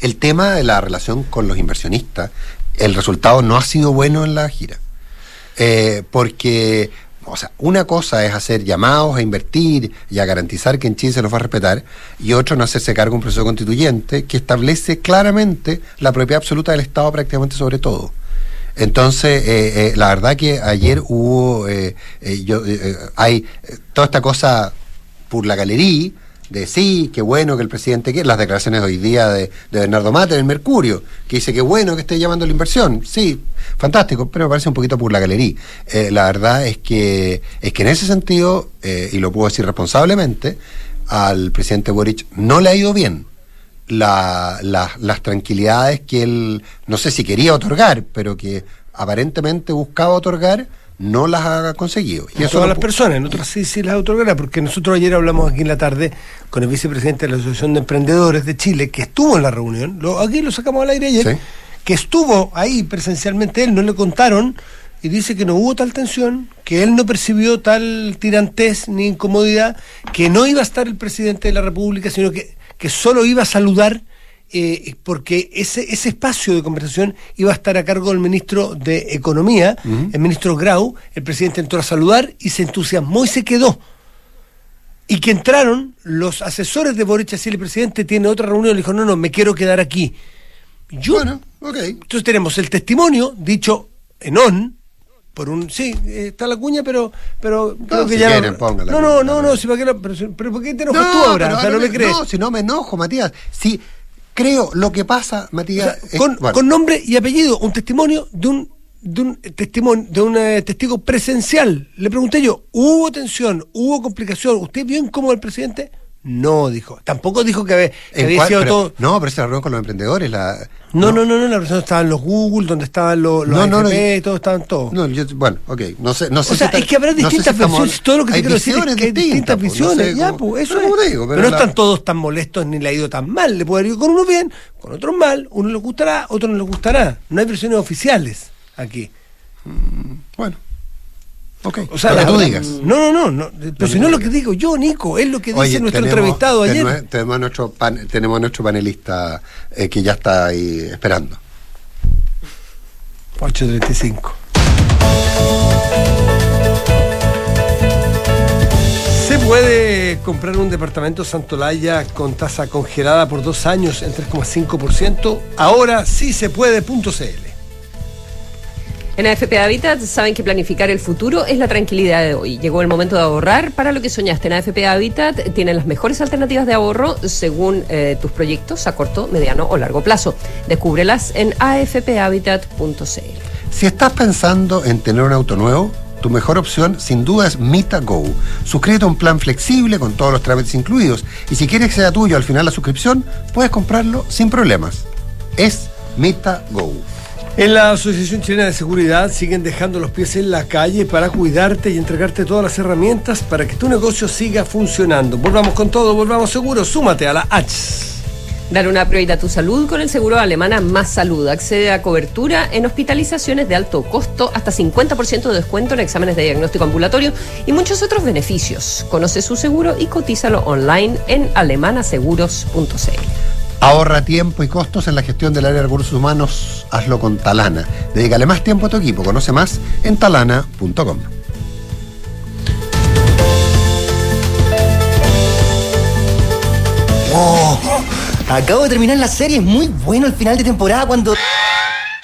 el tema de la relación con los inversionistas, el resultado no ha sido bueno en la gira. Eh, porque, o sea, una cosa es hacer llamados a invertir y a garantizar que en Chile se los va a respetar, y otro no hacerse cargo de un proceso constituyente que establece claramente la propiedad absoluta del Estado prácticamente sobre todo. Entonces, eh, eh, la verdad que ayer hubo, eh, eh, yo, hay toda esta cosa por la galería de sí, qué bueno que el presidente quiere, las declaraciones de hoy día de, de Bernardo Mate en Mercurio, que dice que bueno que esté llamando a la inversión, sí, fantástico, pero me parece un poquito por la galería. Eh, la verdad es que, es que en ese sentido, eh, y lo puedo decir responsablemente, al presidente Boric no le ha ido bien la- la- las tranquilidades que él, no sé si quería otorgar, pero que aparentemente buscaba otorgar, no las ha conseguido. Y a eso todas no las personas, en otras sí, sí las otorgará, porque nosotros ayer hablamos aquí en la tarde con el vicepresidente de la Asociación de Emprendedores de Chile, que estuvo en la reunión, lo, aquí lo sacamos al aire ayer, Sí. que estuvo ahí presencialmente él, no le contaron, y dice que no hubo tal tensión, que él no percibió tal tirantez ni incomodidad, que no iba a estar el presidente de la República, sino que, que solo iba a saludar eh, porque ese, ese espacio de conversación iba a estar a cargo del ministro de Economía, el ministro Grau. El presidente entró a saludar y se entusiasmó y se quedó. Y que entraron los asesores de Boric, así el presidente tiene otra reunión, le dijo, no, no, me quiero quedar aquí. Yo, Bueno, ok. entonces tenemos el testimonio dicho en on por un sí eh, está la cuña pero pero creo que si ya quieren, no no no no, no no. si para qué no, pero, pero ¿por qué te enojas tú ahora pero o sea no ahora me crees No, si no me enojo, Matías. Si creo lo que pasa, O Matías. es- con, bueno, con nombre y apellido un testimonio de un de un testimonio de un eh, testigo presencial. Le pregunté yo hubo tensión hubo complicación usted vio incómodo al presidente no dijo tampoco dijo que, había- que sido pero- todo No, pero esa reunión con los emprendedores, la. no no no no la persona estaba en los Google donde estaban los, los No, no, no, todos estaban todos No, yo, bueno, ok. No sé, no sé O sea, si es que habrá no sé si distintas estamos- versiones. Todo lo que te quiero decir es que hay distintas pues, no visiones. sé ya, pues, eso es. digo, pero, pero no la- están todos tan molestos ni le ha ido tan mal. Le puede haber ido con uno bien, con otros mal. Uno les gustará, otro no les gustará. No hay versiones oficiales aquí. Bueno. Ok. O sea, lo que la tú digas. No, no, no. no, pero si no es lo que digo yo, Nico, es lo que dice Oye, nuestro tenemos- entrevistado ayer. tenemos- Tenemos a nuestro, pan- tenemos a nuestro panelista eh, que ya está ahí esperando. 8.35. ¿Se puede comprar un departamento Santolaya con tasa congelada por dos años en 3,5%? Ahora sí se puede, punto CL. En AFP Habitat saben que planificar el futuro es la tranquilidad de hoy. Llegó el momento de ahorrar para lo que soñaste. En AFP Habitat tienen las mejores alternativas de ahorro según eh, tus proyectos a corto, mediano o largo plazo. Descúbrelas en afphabitat.cl. Si estás pensando en tener un auto nuevo, tu mejor opción sin duda es Mita Go. Suscríbete a un plan flexible con todos los trámites incluidos y si quieres que sea tuyo al final la suscripción, puedes comprarlo sin problemas. Es Mita Go. En la Asociación Chilena de Seguridad siguen dejando los pies en la calle para cuidarte y entregarte todas las herramientas para que tu negocio siga funcionando. Volvamos con todo, volvamos seguros. Súmate a la H. Dar una prioridad a tu salud con el seguro alemana Más Salud. Accede a cobertura en hospitalizaciones de alto costo, hasta 50% de descuento en exámenes de diagnóstico ambulatorio y muchos otros beneficios. Conoce su seguro y cotízalo online en alemanaseguros.cl. Ahorra tiempo y costos en la gestión del área de recursos humanos. Hazlo con Talana. Dedícale más tiempo a tu equipo. Conoce más en talana.com. Oh, acabo de terminar la serie, es muy bueno el final de temporada cuando...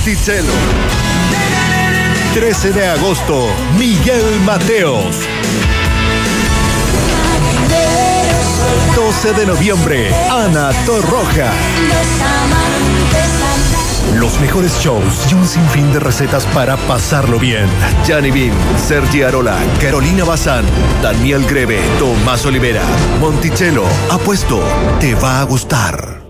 Monticello. 13 de agosto, Miguel Mateos. 12 de noviembre, Ana Torroja. Los mejores shows y un sinfín de recetas para pasarlo bien. Gianni Bean, Sergi Arola, Carolina Bazán, Daniel Greve, Tomás Olivera, Monticello. Apuesto, te va a gustar.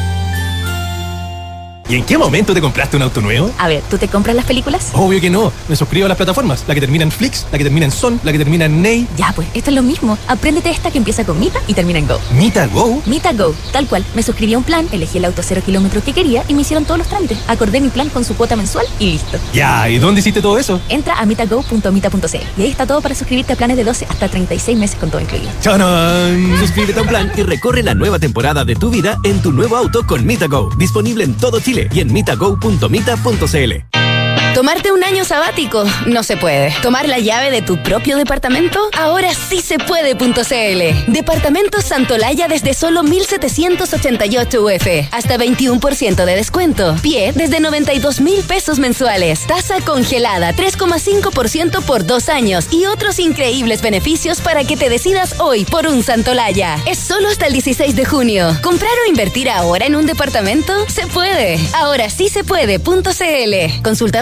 ¿Y en qué momento te compraste un auto nuevo? A ver, ¿tú te compras las películas? Obvio que no. Me suscribo a las plataformas. La que termina en Flix, la que termina en Son, la que termina en Ney. Ya, pues, esto es lo mismo. Apréndete esta que empieza con Mita y termina en Go. Mita Go. Mita Go, tal cual. Me suscribí a un plan, elegí el auto cero kilómetros que quería y me hicieron todos los trámites. Acordé mi plan con su cuota mensual y listo. Ya, ¿y dónde hiciste todo eso? Entra a mitago.mita.cl y ahí está todo para suscribirte a planes de 12 hasta 36 meses con todo incluido. ¡Chanán! Suscríbete a un plan y recorre la nueva temporada de tu vida en tu nuevo auto con MitaGo. Disponible en todo Chile y en mitago.mita.cl. Tomarte un año sabático no se puede. Tomar la llave de tu propio departamento ahora sí se puede.cl. Departamento Santolaya desde solo 1788 UF. Hasta 21% de descuento. Pie desde 92 mil pesos mensuales. Tasa congelada 3,5% por dos años y otros increíbles beneficios para que te decidas hoy por un Santolaya. Es solo hasta el 16 de junio. ¿Comprar o invertir ahora en un departamento? Se puede. Ahora sí se puede.cl. Consulta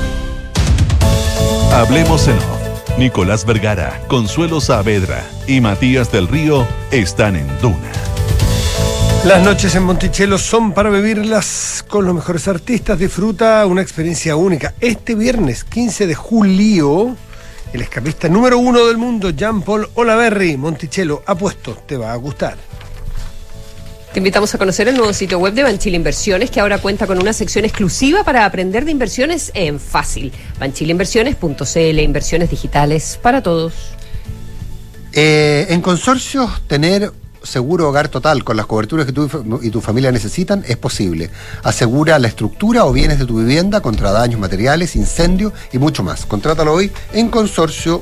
Hablemos en off. Nicolás Vergara, Consuelo Saavedra y Matías del Río están en Duna. Las noches en Monticello son para vivirlas con los mejores artistas. Disfruta una experiencia única. Este viernes 15 de julio, el escapista número uno del mundo, Jean-Paul Olaverri, Monticello, apuesto, te va a gustar. Te invitamos a conocer el nuevo sitio web de Banchile Inversiones, que ahora cuenta con una sección exclusiva para aprender de inversiones en fácil. Banchileinversiones.cl, inversiones digitales para todos. Eh, en consorcios, tener seguro hogar total con las coberturas que tú y tu familia necesitan es posible. Asegura la estructura o bienes de tu vivienda contra daños materiales, incendio y mucho más. Contrátalo hoy en consorcio.cl.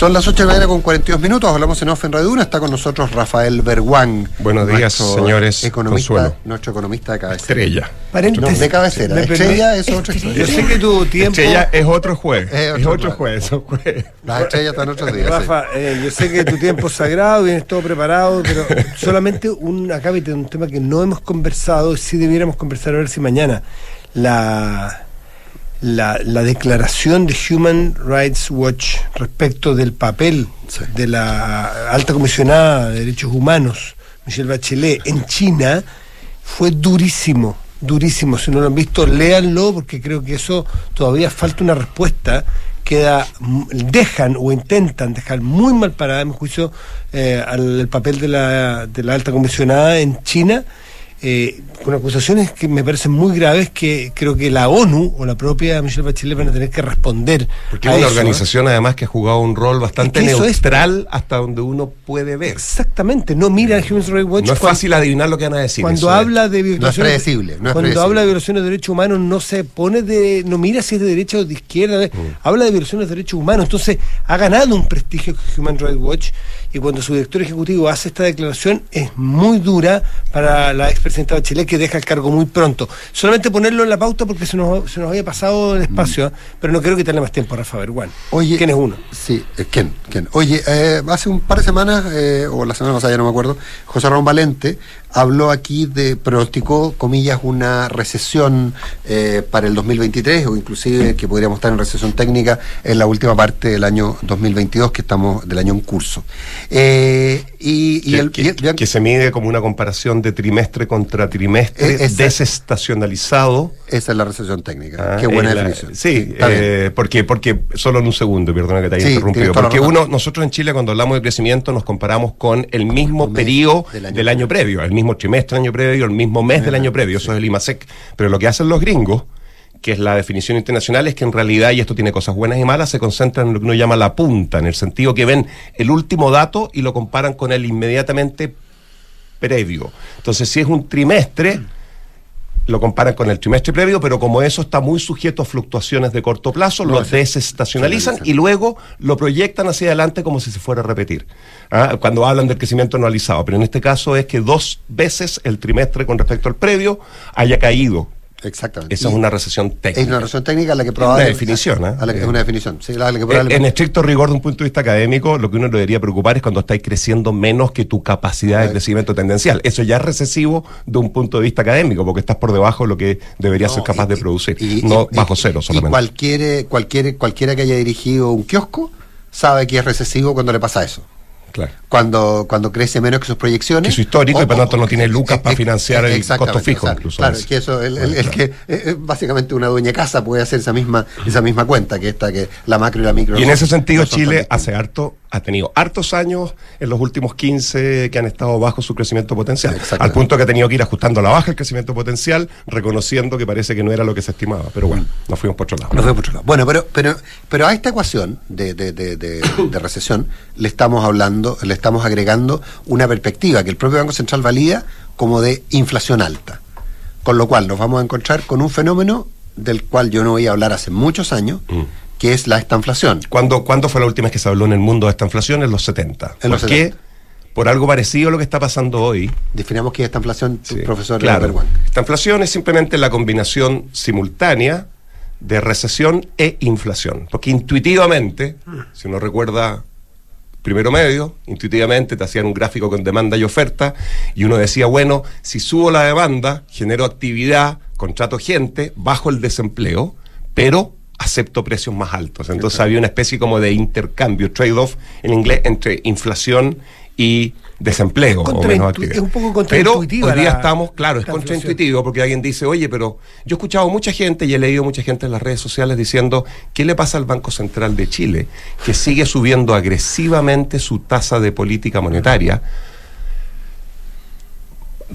Son las 8 de la mañana con 42 minutos, hablamos en Off en Radio Una, está con nosotros Rafael Berguán. Buenos días, señores. Economista, Consuelo. nuestro economista de cabecera. Estrella. No, de cabecera. Me Estrella es otra Yo historia. sé que tu tiempo. Estrella es otro juez. Es Es otro otro, juez. juez. son juez. Las estrellas están otros días. sí. Rafa, eh, yo sé que tu tiempo es sagrado, vienes todo preparado, pero solamente un acá de un tema que no hemos conversado, y sí debiéramos conversar a ver si mañana. La, la, la declaración de Human Rights Watch respecto del papel Sí. de la alta comisionada de derechos humanos, Michelle Bachelet, en China, fue durísimo, durísimo. Si no lo han visto, léanlo, porque creo que eso todavía falta una respuesta. Queda, dejan o intentan dejar muy mal parada, en mi juicio, eh, al el papel de la, de la alta comisionada en China, eh, con acusaciones que me parecen muy graves que creo que la ONU o la propia Michelle Bachelet van a tener que responder. Porque a es una eso, ¿eh? organización además que ha jugado un rol bastante Es que eso es- neutral hasta donde uno puede ver. Exactamente, no mira a Human Rights Watch No es cuando- fácil adivinar lo que van a decir. cuando habla de violaciones predecible, no es cuando predecible. habla de violaciones de derechos humanos no se pone de no mira si es de derecha o de izquierda Mm. habla de violaciones de derechos humanos entonces ha ganado un prestigio Human Rights Watch y cuando su director ejecutivo hace esta declaración es muy dura para la expresidenta Bachelet que deja el cargo muy pronto solamente ponerlo en la pauta porque se nos, se nos había pasado el espacio ¿eh? pero no quiero quitarle más tiempo a Rafa Berguán Mm. Oye, ¿quién es uno? Sí, eh, ¿quién? ¿Quién? Oye, eh, hace un par de semanas, eh, o la semana pasada ya no me acuerdo, José Ramón Valente habló aquí de, pronosticó, comillas, una recesión eh, para el 2023 o inclusive que podríamos estar en recesión técnica en la última parte del año 2022 que estamos del año en curso. Eh, y, y que, el, que- y el- que se mide como una comparación de trimestre contra trimestre esa- desestacionalizado. esa es la recesión técnica. Ah, Qué buena la- definición. Sí, eh, porque, porque solo en un segundo, perdona que te haya Sí, interrumpido. Porque uno, nosotros en Chile cuando hablamos de crecimiento nos comparamos con el mismo periodo del año, previo, el mismo trimestre del año previo, el mismo mes del año previo, eso es el IMASEC. Pero lo que hacen los gringos, que es la definición internacional, es que en realidad, y esto tiene cosas buenas y malas, se concentran en lo que uno llama la punta, en el sentido que ven el último dato y lo comparan con el inmediatamente previo. Entonces, si es un trimestre, lo comparan con el trimestre previo, pero como eso está muy sujeto a fluctuaciones de corto plazo, Lo desestacionalizan y luego lo proyectan hacia adelante como si se fuera a repetir. Ah, Cuando hablan del crecimiento anualizado, pero en este caso es que dos veces el trimestre con respecto al previo haya caído. Exactamente. Esa es una recesión técnica. Es una recesión técnica a la que Una probablemente. definición, ¿eh? a la que- es una definición. Sí, la- la que Eh, probablemente- En estricto rigor, de un punto de vista académico, lo que uno debería preocupar es cuando estáis creciendo menos que tu capacidad de crecimiento tendencial. Eso ya es recesivo de un punto de vista académico, porque estás por debajo de lo que deberías ser capaz de producir, no y- bajo y- cero Y solamente. cualquier, cualquier, cualquiera que haya dirigido un kiosco sabe que es recesivo cuando le pasa eso. Claro. Cuando, cuando crece menos que sus proyecciones. Que su histórico o- y por lo tanto no tiene lucas eh, para financiar el costo fijo, o sea, incluso. Claro, veces. que eso, el, el- el que eh, eh, básicamente una dueña casa puede hacer esa misma, esa misma cuenta, que esta, que la macro y la micro. Y en ese sentido, Chile hace harto, ha tenido hartos años en los últimos 15 que han estado bajo su crecimiento potencial. Al punto que ha tenido que ir ajustando a la baja el crecimiento potencial, reconociendo que parece que no era lo que se estimaba. Pero bueno, nos fuimos por otro lado. Nos fuimos por otro lado. Bueno, pero, pero, pero a esta ecuación de, de, de, recesión le estamos hablando, le estamos agregando una perspectiva que el propio Banco Central valida como de inflación alta. Con lo cual nos vamos a encontrar con un fenómeno del cual yo no voy a hablar hace muchos años, Mm. Que es la estanflación. ¿Cuándo, ¿Cuándo fue la última vez que se habló en el mundo de esta inflación? En los 70. En los ¿Por qué? 70. Por algo parecido a lo que está pasando hoy. Definamos que es esta inflación, profesor Claro. Esta inflación es simplemente la combinación simultánea de recesión e inflación. Porque intuitivamente, si uno recuerda primero medio, intuitivamente te hacían un gráfico con demanda y oferta, y uno decía, bueno, si subo la demanda, genero actividad, contrato gente, bajo el desempleo, pero acepto precios más altos. Entonces había una especie como de intercambio, trade-off en inglés, entre inflación y desempleo o menos es un poco Pero contraintuitiva hoy día estamos, claro, es contraintuitivo porque alguien dice, oye, pero yo he escuchado mucha gente y he leído mucha gente en las redes sociales diciendo, ¿qué le pasa al Banco Central de Chile que sigue subiendo agresivamente su tasa de política monetaria?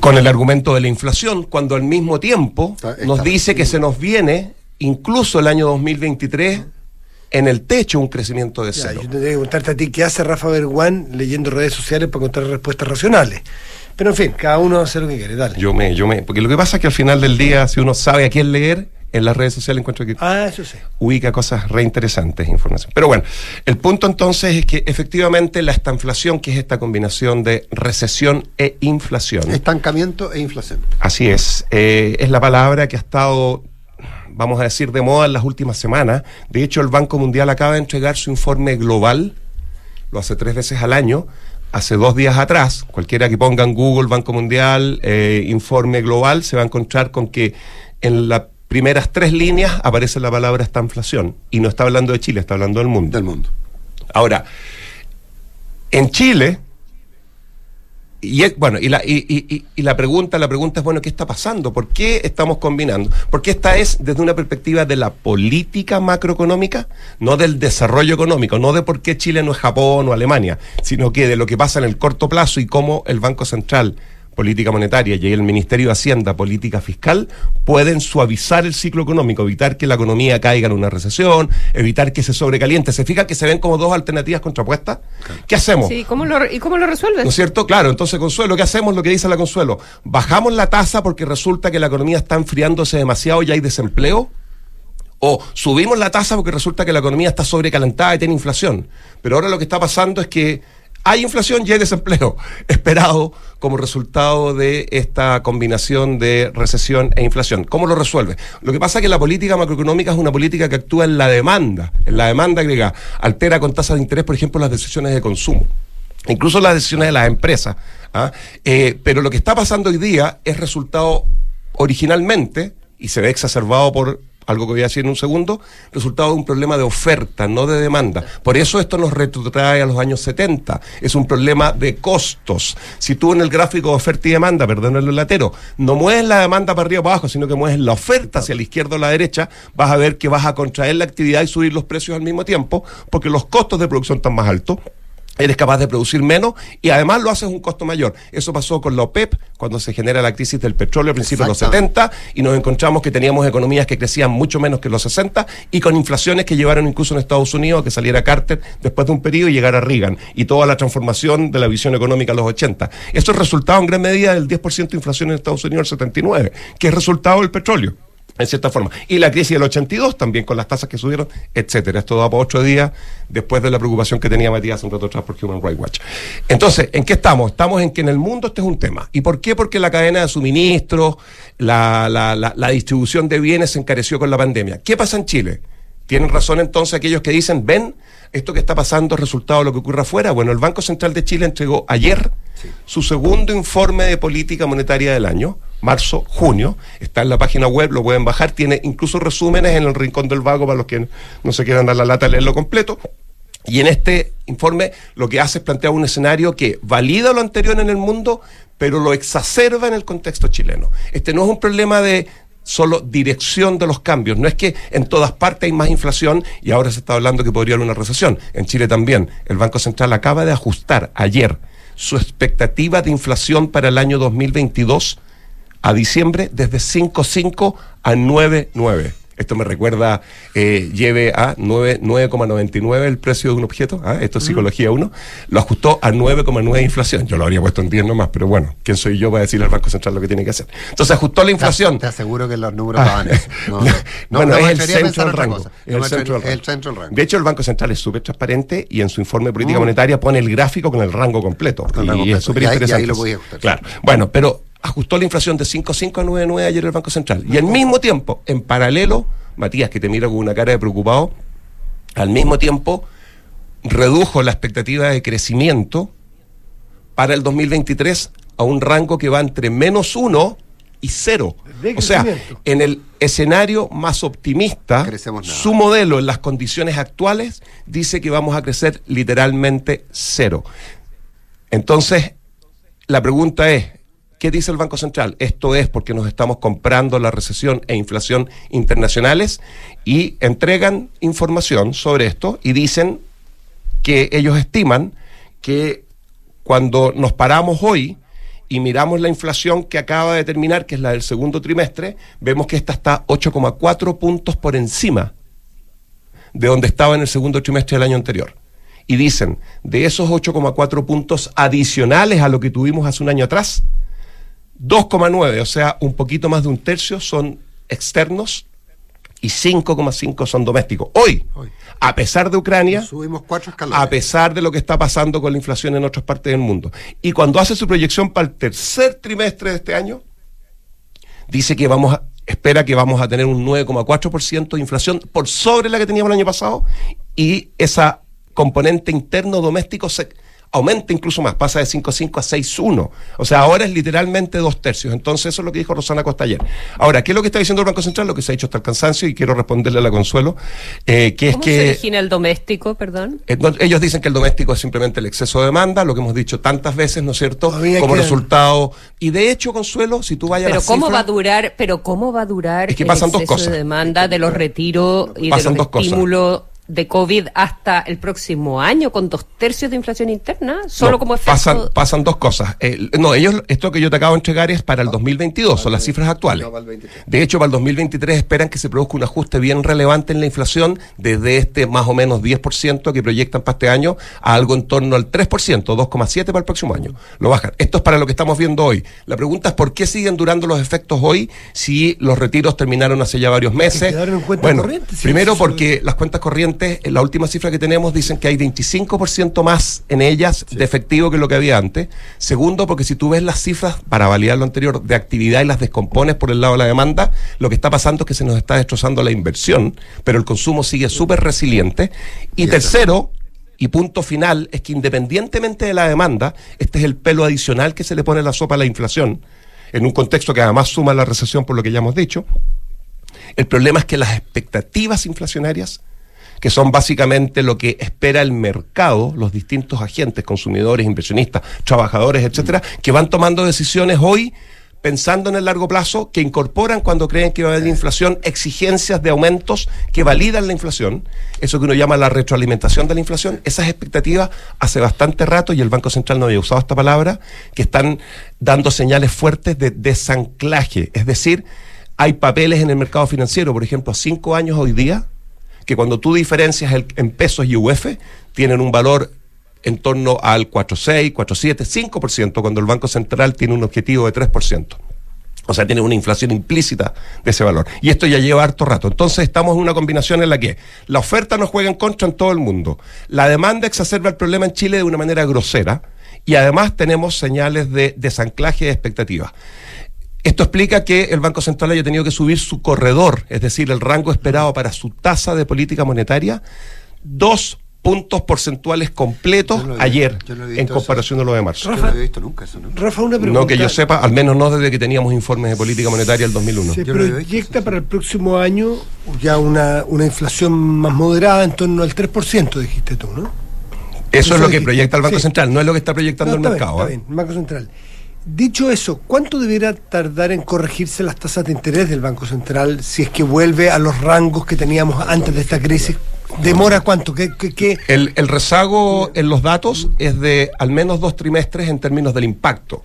con el argumento de la inflación, cuando al mismo tiempo nos dice que se nos viene, incluso el año 2023, en el techo un crecimiento de Ya, cero. yo tendría que preguntarte a ti qué hace Rafa Berguán leyendo redes sociales para encontrar respuestas racionales. Pero en fin, cada uno hace lo que quiere, dale. Yo me, yo me, porque lo que pasa es que al final del día, si uno sabe a quién leer, en las redes sociales encuentro que Ah, eso sí. ubica cosas reinteresantes, información. Pero bueno, el punto entonces es que efectivamente la estanflación, que es esta combinación de recesión e inflación, Estancamiento e inflación. Así es. Eh, es la palabra que ha estado, vamos a decir, de moda en las últimas semanas. De hecho, el Banco Mundial acaba de entregar su informe global, lo hace tres veces al año. Hace dos días atrás, cualquiera que ponga en Google Banco Mundial, eh, informe global, se va a encontrar con que en las primeras tres líneas aparece la palabra esta inflación. Y no está hablando de Chile, está hablando del mundo. Del mundo. Ahora, en Chile, y bueno, y la, y- y- y la pregunta, la pregunta es, bueno, ¿qué está pasando? ¿Por qué estamos combinando? Porque esta es desde una perspectiva de la política macroeconómica, no del desarrollo económico, no de por qué Chile no es Japón o Alemania, sino que de lo que pasa en el corto plazo y cómo el Banco Central política monetaria y el Ministerio de Hacienda, política fiscal, pueden suavizar el ciclo económico, evitar que la economía caiga en una recesión, evitar que se sobrecaliente. ¿Se fijan que se ven como dos alternativas contrapuestas? ¿Qué hacemos? Sí, ¿cómo lo, ¿y cómo lo resuelves? ¿No es cierto? Claro, entonces Consuelo, ¿qué hacemos? Lo que dice la Consuelo. ¿Bajamos la tasa porque resulta que la economía está enfriándose demasiado y hay desempleo? ¿O subimos la tasa porque resulta que la economía está sobrecalentada y tiene inflación? Pero ahora lo que está pasando es que hay inflación y hay desempleo, <laughs> esperado como resultado de esta combinación de recesión e inflación. ¿Cómo lo resuelve? Lo que pasa es que la política macroeconómica es una política que actúa en la demanda, en la demanda agregada. Altera con tasas de interés, por ejemplo, las decisiones de consumo. incluso las decisiones de las empresas. ¿ah? Eh, pero lo que está pasando hoy día es resultado originalmente, y se ve exacerbado por algo que voy a decir en un segundo, resultado de un problema de oferta, no de demanda. Por eso esto nos retrotrae a los años 70. Es un problema de costos. Si tú en el gráfico de oferta y demanda, perdón el latero, no mueves la demanda para arriba o para abajo, sino que mueves la oferta hacia la izquierda o la derecha, vas a ver que vas a contraer la actividad y subir los precios al mismo tiempo, porque los costos de producción están más altos eres capaz de producir menos y además lo haces un costo mayor. Eso pasó con la OPEP cuando se genera la crisis del petróleo a principios de los 70 y nos encontramos que teníamos economías que crecían mucho menos que los 60 y con inflaciones que llevaron incluso en Estados Unidos a que saliera Carter después de un periodo y llegara Reagan y toda la transformación de la visión económica a los 80. Esto es resultado en gran medida del 10% de inflación en Estados Unidos en el 79, que es resultado del petróleo en cierta forma. Y la crisis del 82 también con las tasas que subieron, etcétera. Esto da para ocho días después de la preocupación que tenía Matías un rato atrás por Human Rights Watch. Entonces, ¿en qué estamos? Estamos en que en el mundo este es un tema. ¿Y por qué? Porque la cadena de suministros, la, la, la, la distribución de bienes se encareció con la pandemia. ¿Qué pasa en Chile? Tienen razón entonces aquellos que dicen, ven, esto que está pasando es resultado de lo que ocurre afuera. Bueno, el Banco Central de Chile entregó ayer su segundo informe de política monetaria del año, marzo, junio. Está en la página web, lo pueden bajar. Tiene incluso resúmenes en el rincón del vago para los que no se quieran dar la lata a leerlo completo. Y en este informe lo que hace es plantear un escenario que valida lo anterior en el mundo, pero lo exacerba en el contexto chileno. Este no es un problema de solo dirección de los cambios. No es que en todas partes hay más inflación y ahora se está hablando que podría haber una recesión. En Chile también. El Banco Central acaba de ajustar ayer su expectativa de inflación para el año 2022 a diciembre desde 5,5 a 9,9. Esto me recuerda, eh, lleve a 9,99 el precio de un objeto, ¿ah? esto es psicología 1, lo ajustó a 9,9 de inflación. Yo lo habría puesto en 10 nomás, pero bueno, ¿quién soy yo para decirle al Banco Central lo que tiene que hacer? Entonces ajustó la inflación. Te aseguro que los números van. <laughs> No, no, bueno, no, es el centro del rango. es No el centro del rango. De hecho, el Banco Central es súper transparente y en su informe de política Mm. monetaria pone el gráfico con el rango completo. El y rango es completo. súper Y ahí- y ahí interesante. Claro. Bueno, pero ajustó la inflación de 5,5 a 9,9 ayer el Banco Central. Y al mismo tiempo, en paralelo, Matías, que te mira con una cara de preocupado, al mismo tiempo redujo la expectativa de crecimiento para el 2023 a un rango que va entre menos 1 y 0. O sea, en el escenario más optimista, su modelo en las condiciones actuales dice que vamos a crecer literalmente cero. Entonces, la pregunta es, ¿qué dice el Banco Central? Esto es porque nos estamos comprando la recesión e inflación internacionales y entregan información sobre esto y dicen que ellos estiman que cuando nos paramos hoy y miramos la inflación que acaba de terminar, que es la del segundo trimestre, vemos que esta está 8,4 puntos por encima de donde estaba en el segundo trimestre del año anterior. Y dicen, de esos 8,4 puntos adicionales a lo que tuvimos hace un año atrás, 2,9, o sea, un poquito más de un tercio son externos y 5,5 son domésticos. Hoy, a pesar de Ucrania, Subimos cuatro escalones. a pesar de lo que está pasando con la inflación en otras partes del mundo. Y cuando hace su proyección para el tercer trimestre de este año, dice que vamos a, espera que vamos a tener un 9,4% de inflación por sobre la que teníamos el año pasado y esa componente interno doméstico se aumenta incluso más, pasa de 5,5 a 6,1. O sea, ahora es literalmente dos tercios. Entonces, eso es lo que dijo Rosana Costa ayer. Ahora, ¿qué es lo que está diciendo el Banco Central? Lo que se ha dicho hasta el cansancio y quiero responderle a la Consuelo, eh, que es ¿Cómo se que... origina el doméstico, perdón? Eh, no, Ellos dicen que el doméstico es simplemente el exceso de demanda, lo que hemos dicho tantas veces, ¿no es cierto? Todavía Como resultado. Y de hecho, Consuelo, si tú vayas a Pero las cómo va a durar, pero cómo va a durar Es que el pasan dos exceso cosas. de demanda de los retiros y de Pasan los dos cosas. De COVID hasta el próximo año con dos tercios de inflación interna, solo No, como efecto. pasan, pasan dos cosas. Eh, no, ellos, esto que yo te acabo de entregar es para el 2022, son las cifras actuales. De hecho, para el 2023 esperan que se produzca un ajuste bien relevante en la inflación desde este más o menos 10% que proyectan para este año a algo en torno al 3%, 2,7% para el próximo año. Lo bajan. Esto es para lo que estamos viendo hoy. La pregunta es por qué siguen durando los efectos hoy si los retiros terminaron hace ya varios meses. quedaron en cuentas Bueno, primero porque las cuentas corrientes, en la última cifra que tenemos, dicen que hay 25% más en ellas de efectivo que lo que había antes. Segundo, porque si tú ves las cifras, para validar lo anterior, de actividad y las descompones por el lado de la demanda, lo que está pasando es que se nos está destrozando la inversión, pero el consumo sigue súper resiliente. Y tercero, y punto final es que independientemente de la demanda, este es el pelo adicional que se le pone a la sopa a la inflación, en un contexto que además suma la recesión por lo que ya hemos dicho. El problema es que las expectativas inflacionarias, que son básicamente lo que espera el mercado, los distintos agentes, consumidores, inversionistas, trabajadores, etcétera, que van tomando decisiones hoy pensando en el largo plazo, que incorporan cuando creen que va a haber inflación exigencias de aumentos que validan la inflación, eso que uno llama la retroalimentación de la inflación, esas expectativas hace bastante rato, y el Banco Central no había usado esta palabra, que están dando señales fuertes de desanclaje, es decir, hay papeles en el mercado financiero, por ejemplo, a cinco años hoy día, que cuando tú diferencias el- en pesos y UF, tienen un valor en torno al 4,6, 4,7, 5%, cuando el Banco Central tiene un objetivo de 3%. O sea, tiene una inflación implícita de ese valor. Y esto ya lleva harto rato. Entonces estamos en una combinación en la que la oferta nos juega en contra en todo el mundo. La demanda exacerba el problema en Chile de una manera grosera. Y además tenemos señales de desanclaje de expectativas. Esto explica que el Banco Central haya tenido que subir su corredor, es decir, el rango esperado para su tasa de política monetaria, dos puntos porcentuales completos no ayer yo no he en comparación de lo de marzo. Yo no había visto nunca eso, ¿no? Rafa, una pregunta. No que yo sepa, al menos no desde que teníamos informes de política monetaria el 2001. Se proyecta para el próximo año ya una, una inflación más moderada en torno al 3%, dijiste tú, ¿no? Eso es lo que dijiste, proyecta el Banco sí. Central, no es lo que está proyectando No, el bien, mercado. está ¿eh? bien, Banco Central. Dicho eso, ¿cuánto debiera tardar en corregirse las tasas de interés del Banco Central si es que vuelve a los rangos que teníamos antes de esta crisis? ¿Demora cuánto? ¿Qué, qué, qué? El, el rezago en los datos es de al menos dos trimestres en términos del impacto.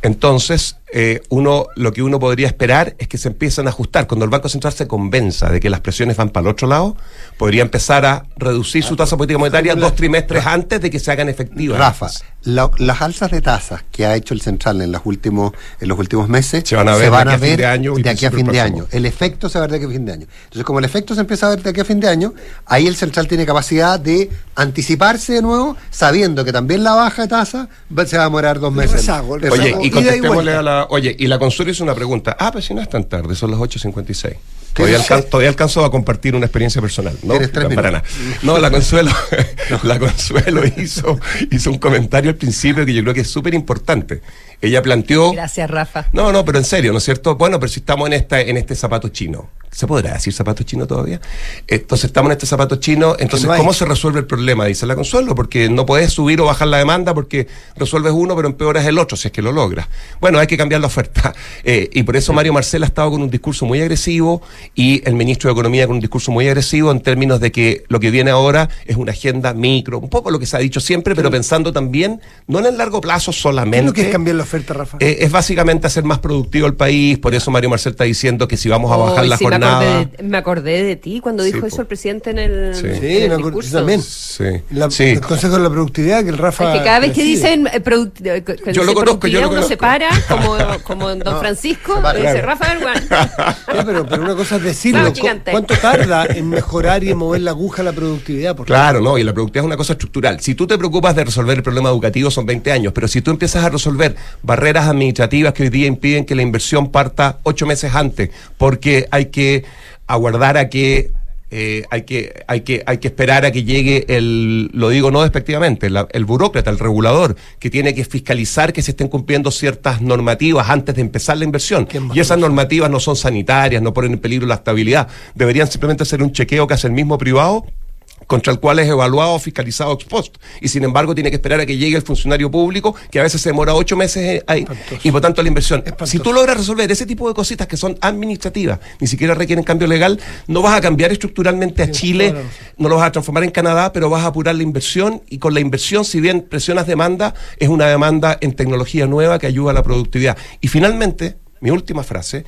Entonces, eh, uno, lo que uno podría esperar es que se empiecen a ajustar. Cuando el Banco Central se convenza de que las presiones van para el otro lado, podría empezar a reducir su tasa política monetaria dos trimestres antes de que se hagan efectivas. Rafa, la- las alzas de tasas que ha hecho el central en los últimos en los últimos meses Se van a ver de aquí a fin de año y de aquí a principio fin de próximo. año. El efecto se va a ver de aquí a fin de año. Entonces, como el efecto se empieza a ver de aquí a fin de año, ahí el central tiene capacidad de anticiparse de nuevo, sabiendo que también la baja de tasa se va a demorar dos meses. rezago, Eso. Oye, Rezago, y contestémosle a la. Oye, y la Consuelo hizo una pregunta. Ah, pues si no es tan tarde, son las 8.56. Todavía, alcan- todavía alcanzo a compartir una experiencia personal, ¿no? No, para nada. No, la Consuelo, <laughs> la Consuelo hizo, hizo un comentario al principio que yo creo que es súper importante. Ella planteó. Gracias, Rafa. No, no, pero en serio, ¿no es cierto? Bueno, pero si estamos en esta, en este zapato chino. ¿Se podrá decir zapato chino todavía? Entonces estamos en este zapato chino. Entonces, no. ¿cómo se resuelve el problema? Dice la Consuelo, porque no puedes subir o bajar la demanda porque resuelves uno, pero empeoras el otro, si es que lo logras. Bueno, hay que cambiar la oferta. <laughs> Eh, y por eso Mario Marcel ha estado con un discurso muy agresivo y el ministro de Economía con un discurso muy agresivo en términos de que lo que viene ahora es una agenda micro, un poco lo que se ha dicho siempre, pero pensando también, no en el largo plazo ¿Qué solamente. es lo que es cambiar la oferta, Rafa? Eh, es básicamente hacer más productivo el país, por eso Mario Marcel está diciendo que si vamos a bajar la sí, me jornada. acordé de- Me acordé, de, ti cuando Sí, dijo po. eso el presidente en el, Sí. en Sí, el me discurso. también. Sí, La- sí. El Consejo de la Productividad que el Rafa. Es que cada vez que dicen eh, eh, que- Yo lo dice conozco, yo productividad, lo uno se conozco. para, como, <laughs> como don No, Francisco, para, dice claro. Rafa Bergman. <laughs> Ya, pero, pero una cosa es decirlo. Claro, ¿cu- gigante. ¿Cuánto tarda en mejorar y en mover la aguja la productividad? Por Claro, no, y la productividad es una cosa estructural. Si tú te preocupas de resolver el problema educativo son 20 años, pero si tú empiezas a resolver barreras administrativas que hoy día impiden que la inversión parta ocho meses antes, porque hay que aguardar a que eh, hay que hay que hay que esperar a que llegue el lo digo no despectivamente la- el burócrata el regulador que tiene que fiscalizar que se estén cumpliendo ciertas normativas antes de empezar la inversión. Y esas normativas no son sanitarias no ponen en peligro la estabilidad. Deberían simplemente ser un chequeo que hace el mismo privado contra el cual es evaluado fiscalizado ex post. Y sin embargo tiene que esperar a que llegue el funcionario público, que a veces se demora ocho meses ahí, y por tanto la inversión. Si tú logras resolver ese tipo de cositas que son administrativas, ni siquiera requieren cambio legal, no vas a cambiar estructuralmente a Chile, no lo vas a transformar en Canadá, pero vas a apurar la inversión y con la inversión, si bien presionas demanda, es una demanda en tecnología nueva que ayuda a la productividad. Y finalmente, mi última frase,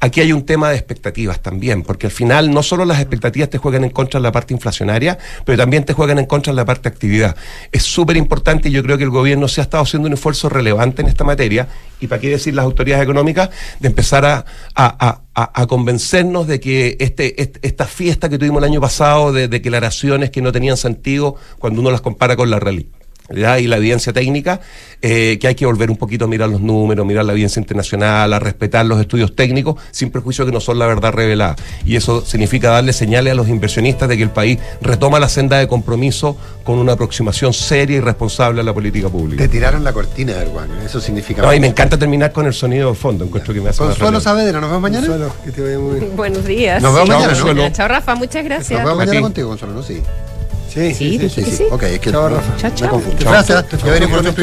Aquí hay un tema de expectativas también, porque al final no solo las expectativas te juegan en contra en la parte inflacionaria, pero también te juegan en contra en la parte de actividad. Es súper importante y yo creo que el gobierno se ha estado haciendo un esfuerzo relevante en esta materia, y para qué decir las autoridades económicas, de empezar a, a- a- a- convencernos de que este, este- esta fiesta que tuvimos el año pasado de declaraciones que no tenían sentido cuando uno las compara con la, reali- ¿ya? y la evidencia técnica, eh, que hay que volver un poquito a mirar los números, mirar la evidencia internacional, a respetar los estudios técnicos, sin prejuicio que no son la verdad revelada. Y eso significa darle señales a los inversionistas de que el país retoma la senda de compromiso con una aproximación seria y responsable a la política pública. Te tiraron la cortina, Erwan. Eso significa. No, y me encanta terminar con el sonido de fondo, encuentro que me hace Consuelo. Saavedra, nos vemos mañana. Consuelo, que te vaya muy bien. Buenos días. Nos vemos Chao, mañana. Chao, Rafa, muchas gracias. Nos vemos mañana ti. contigo, Consuelo, ¿no? Sí. Sí, Sí, dije que sí. Ok, es que Chao, Rafa. Chao, me chao. confundo. Gracias. Por otro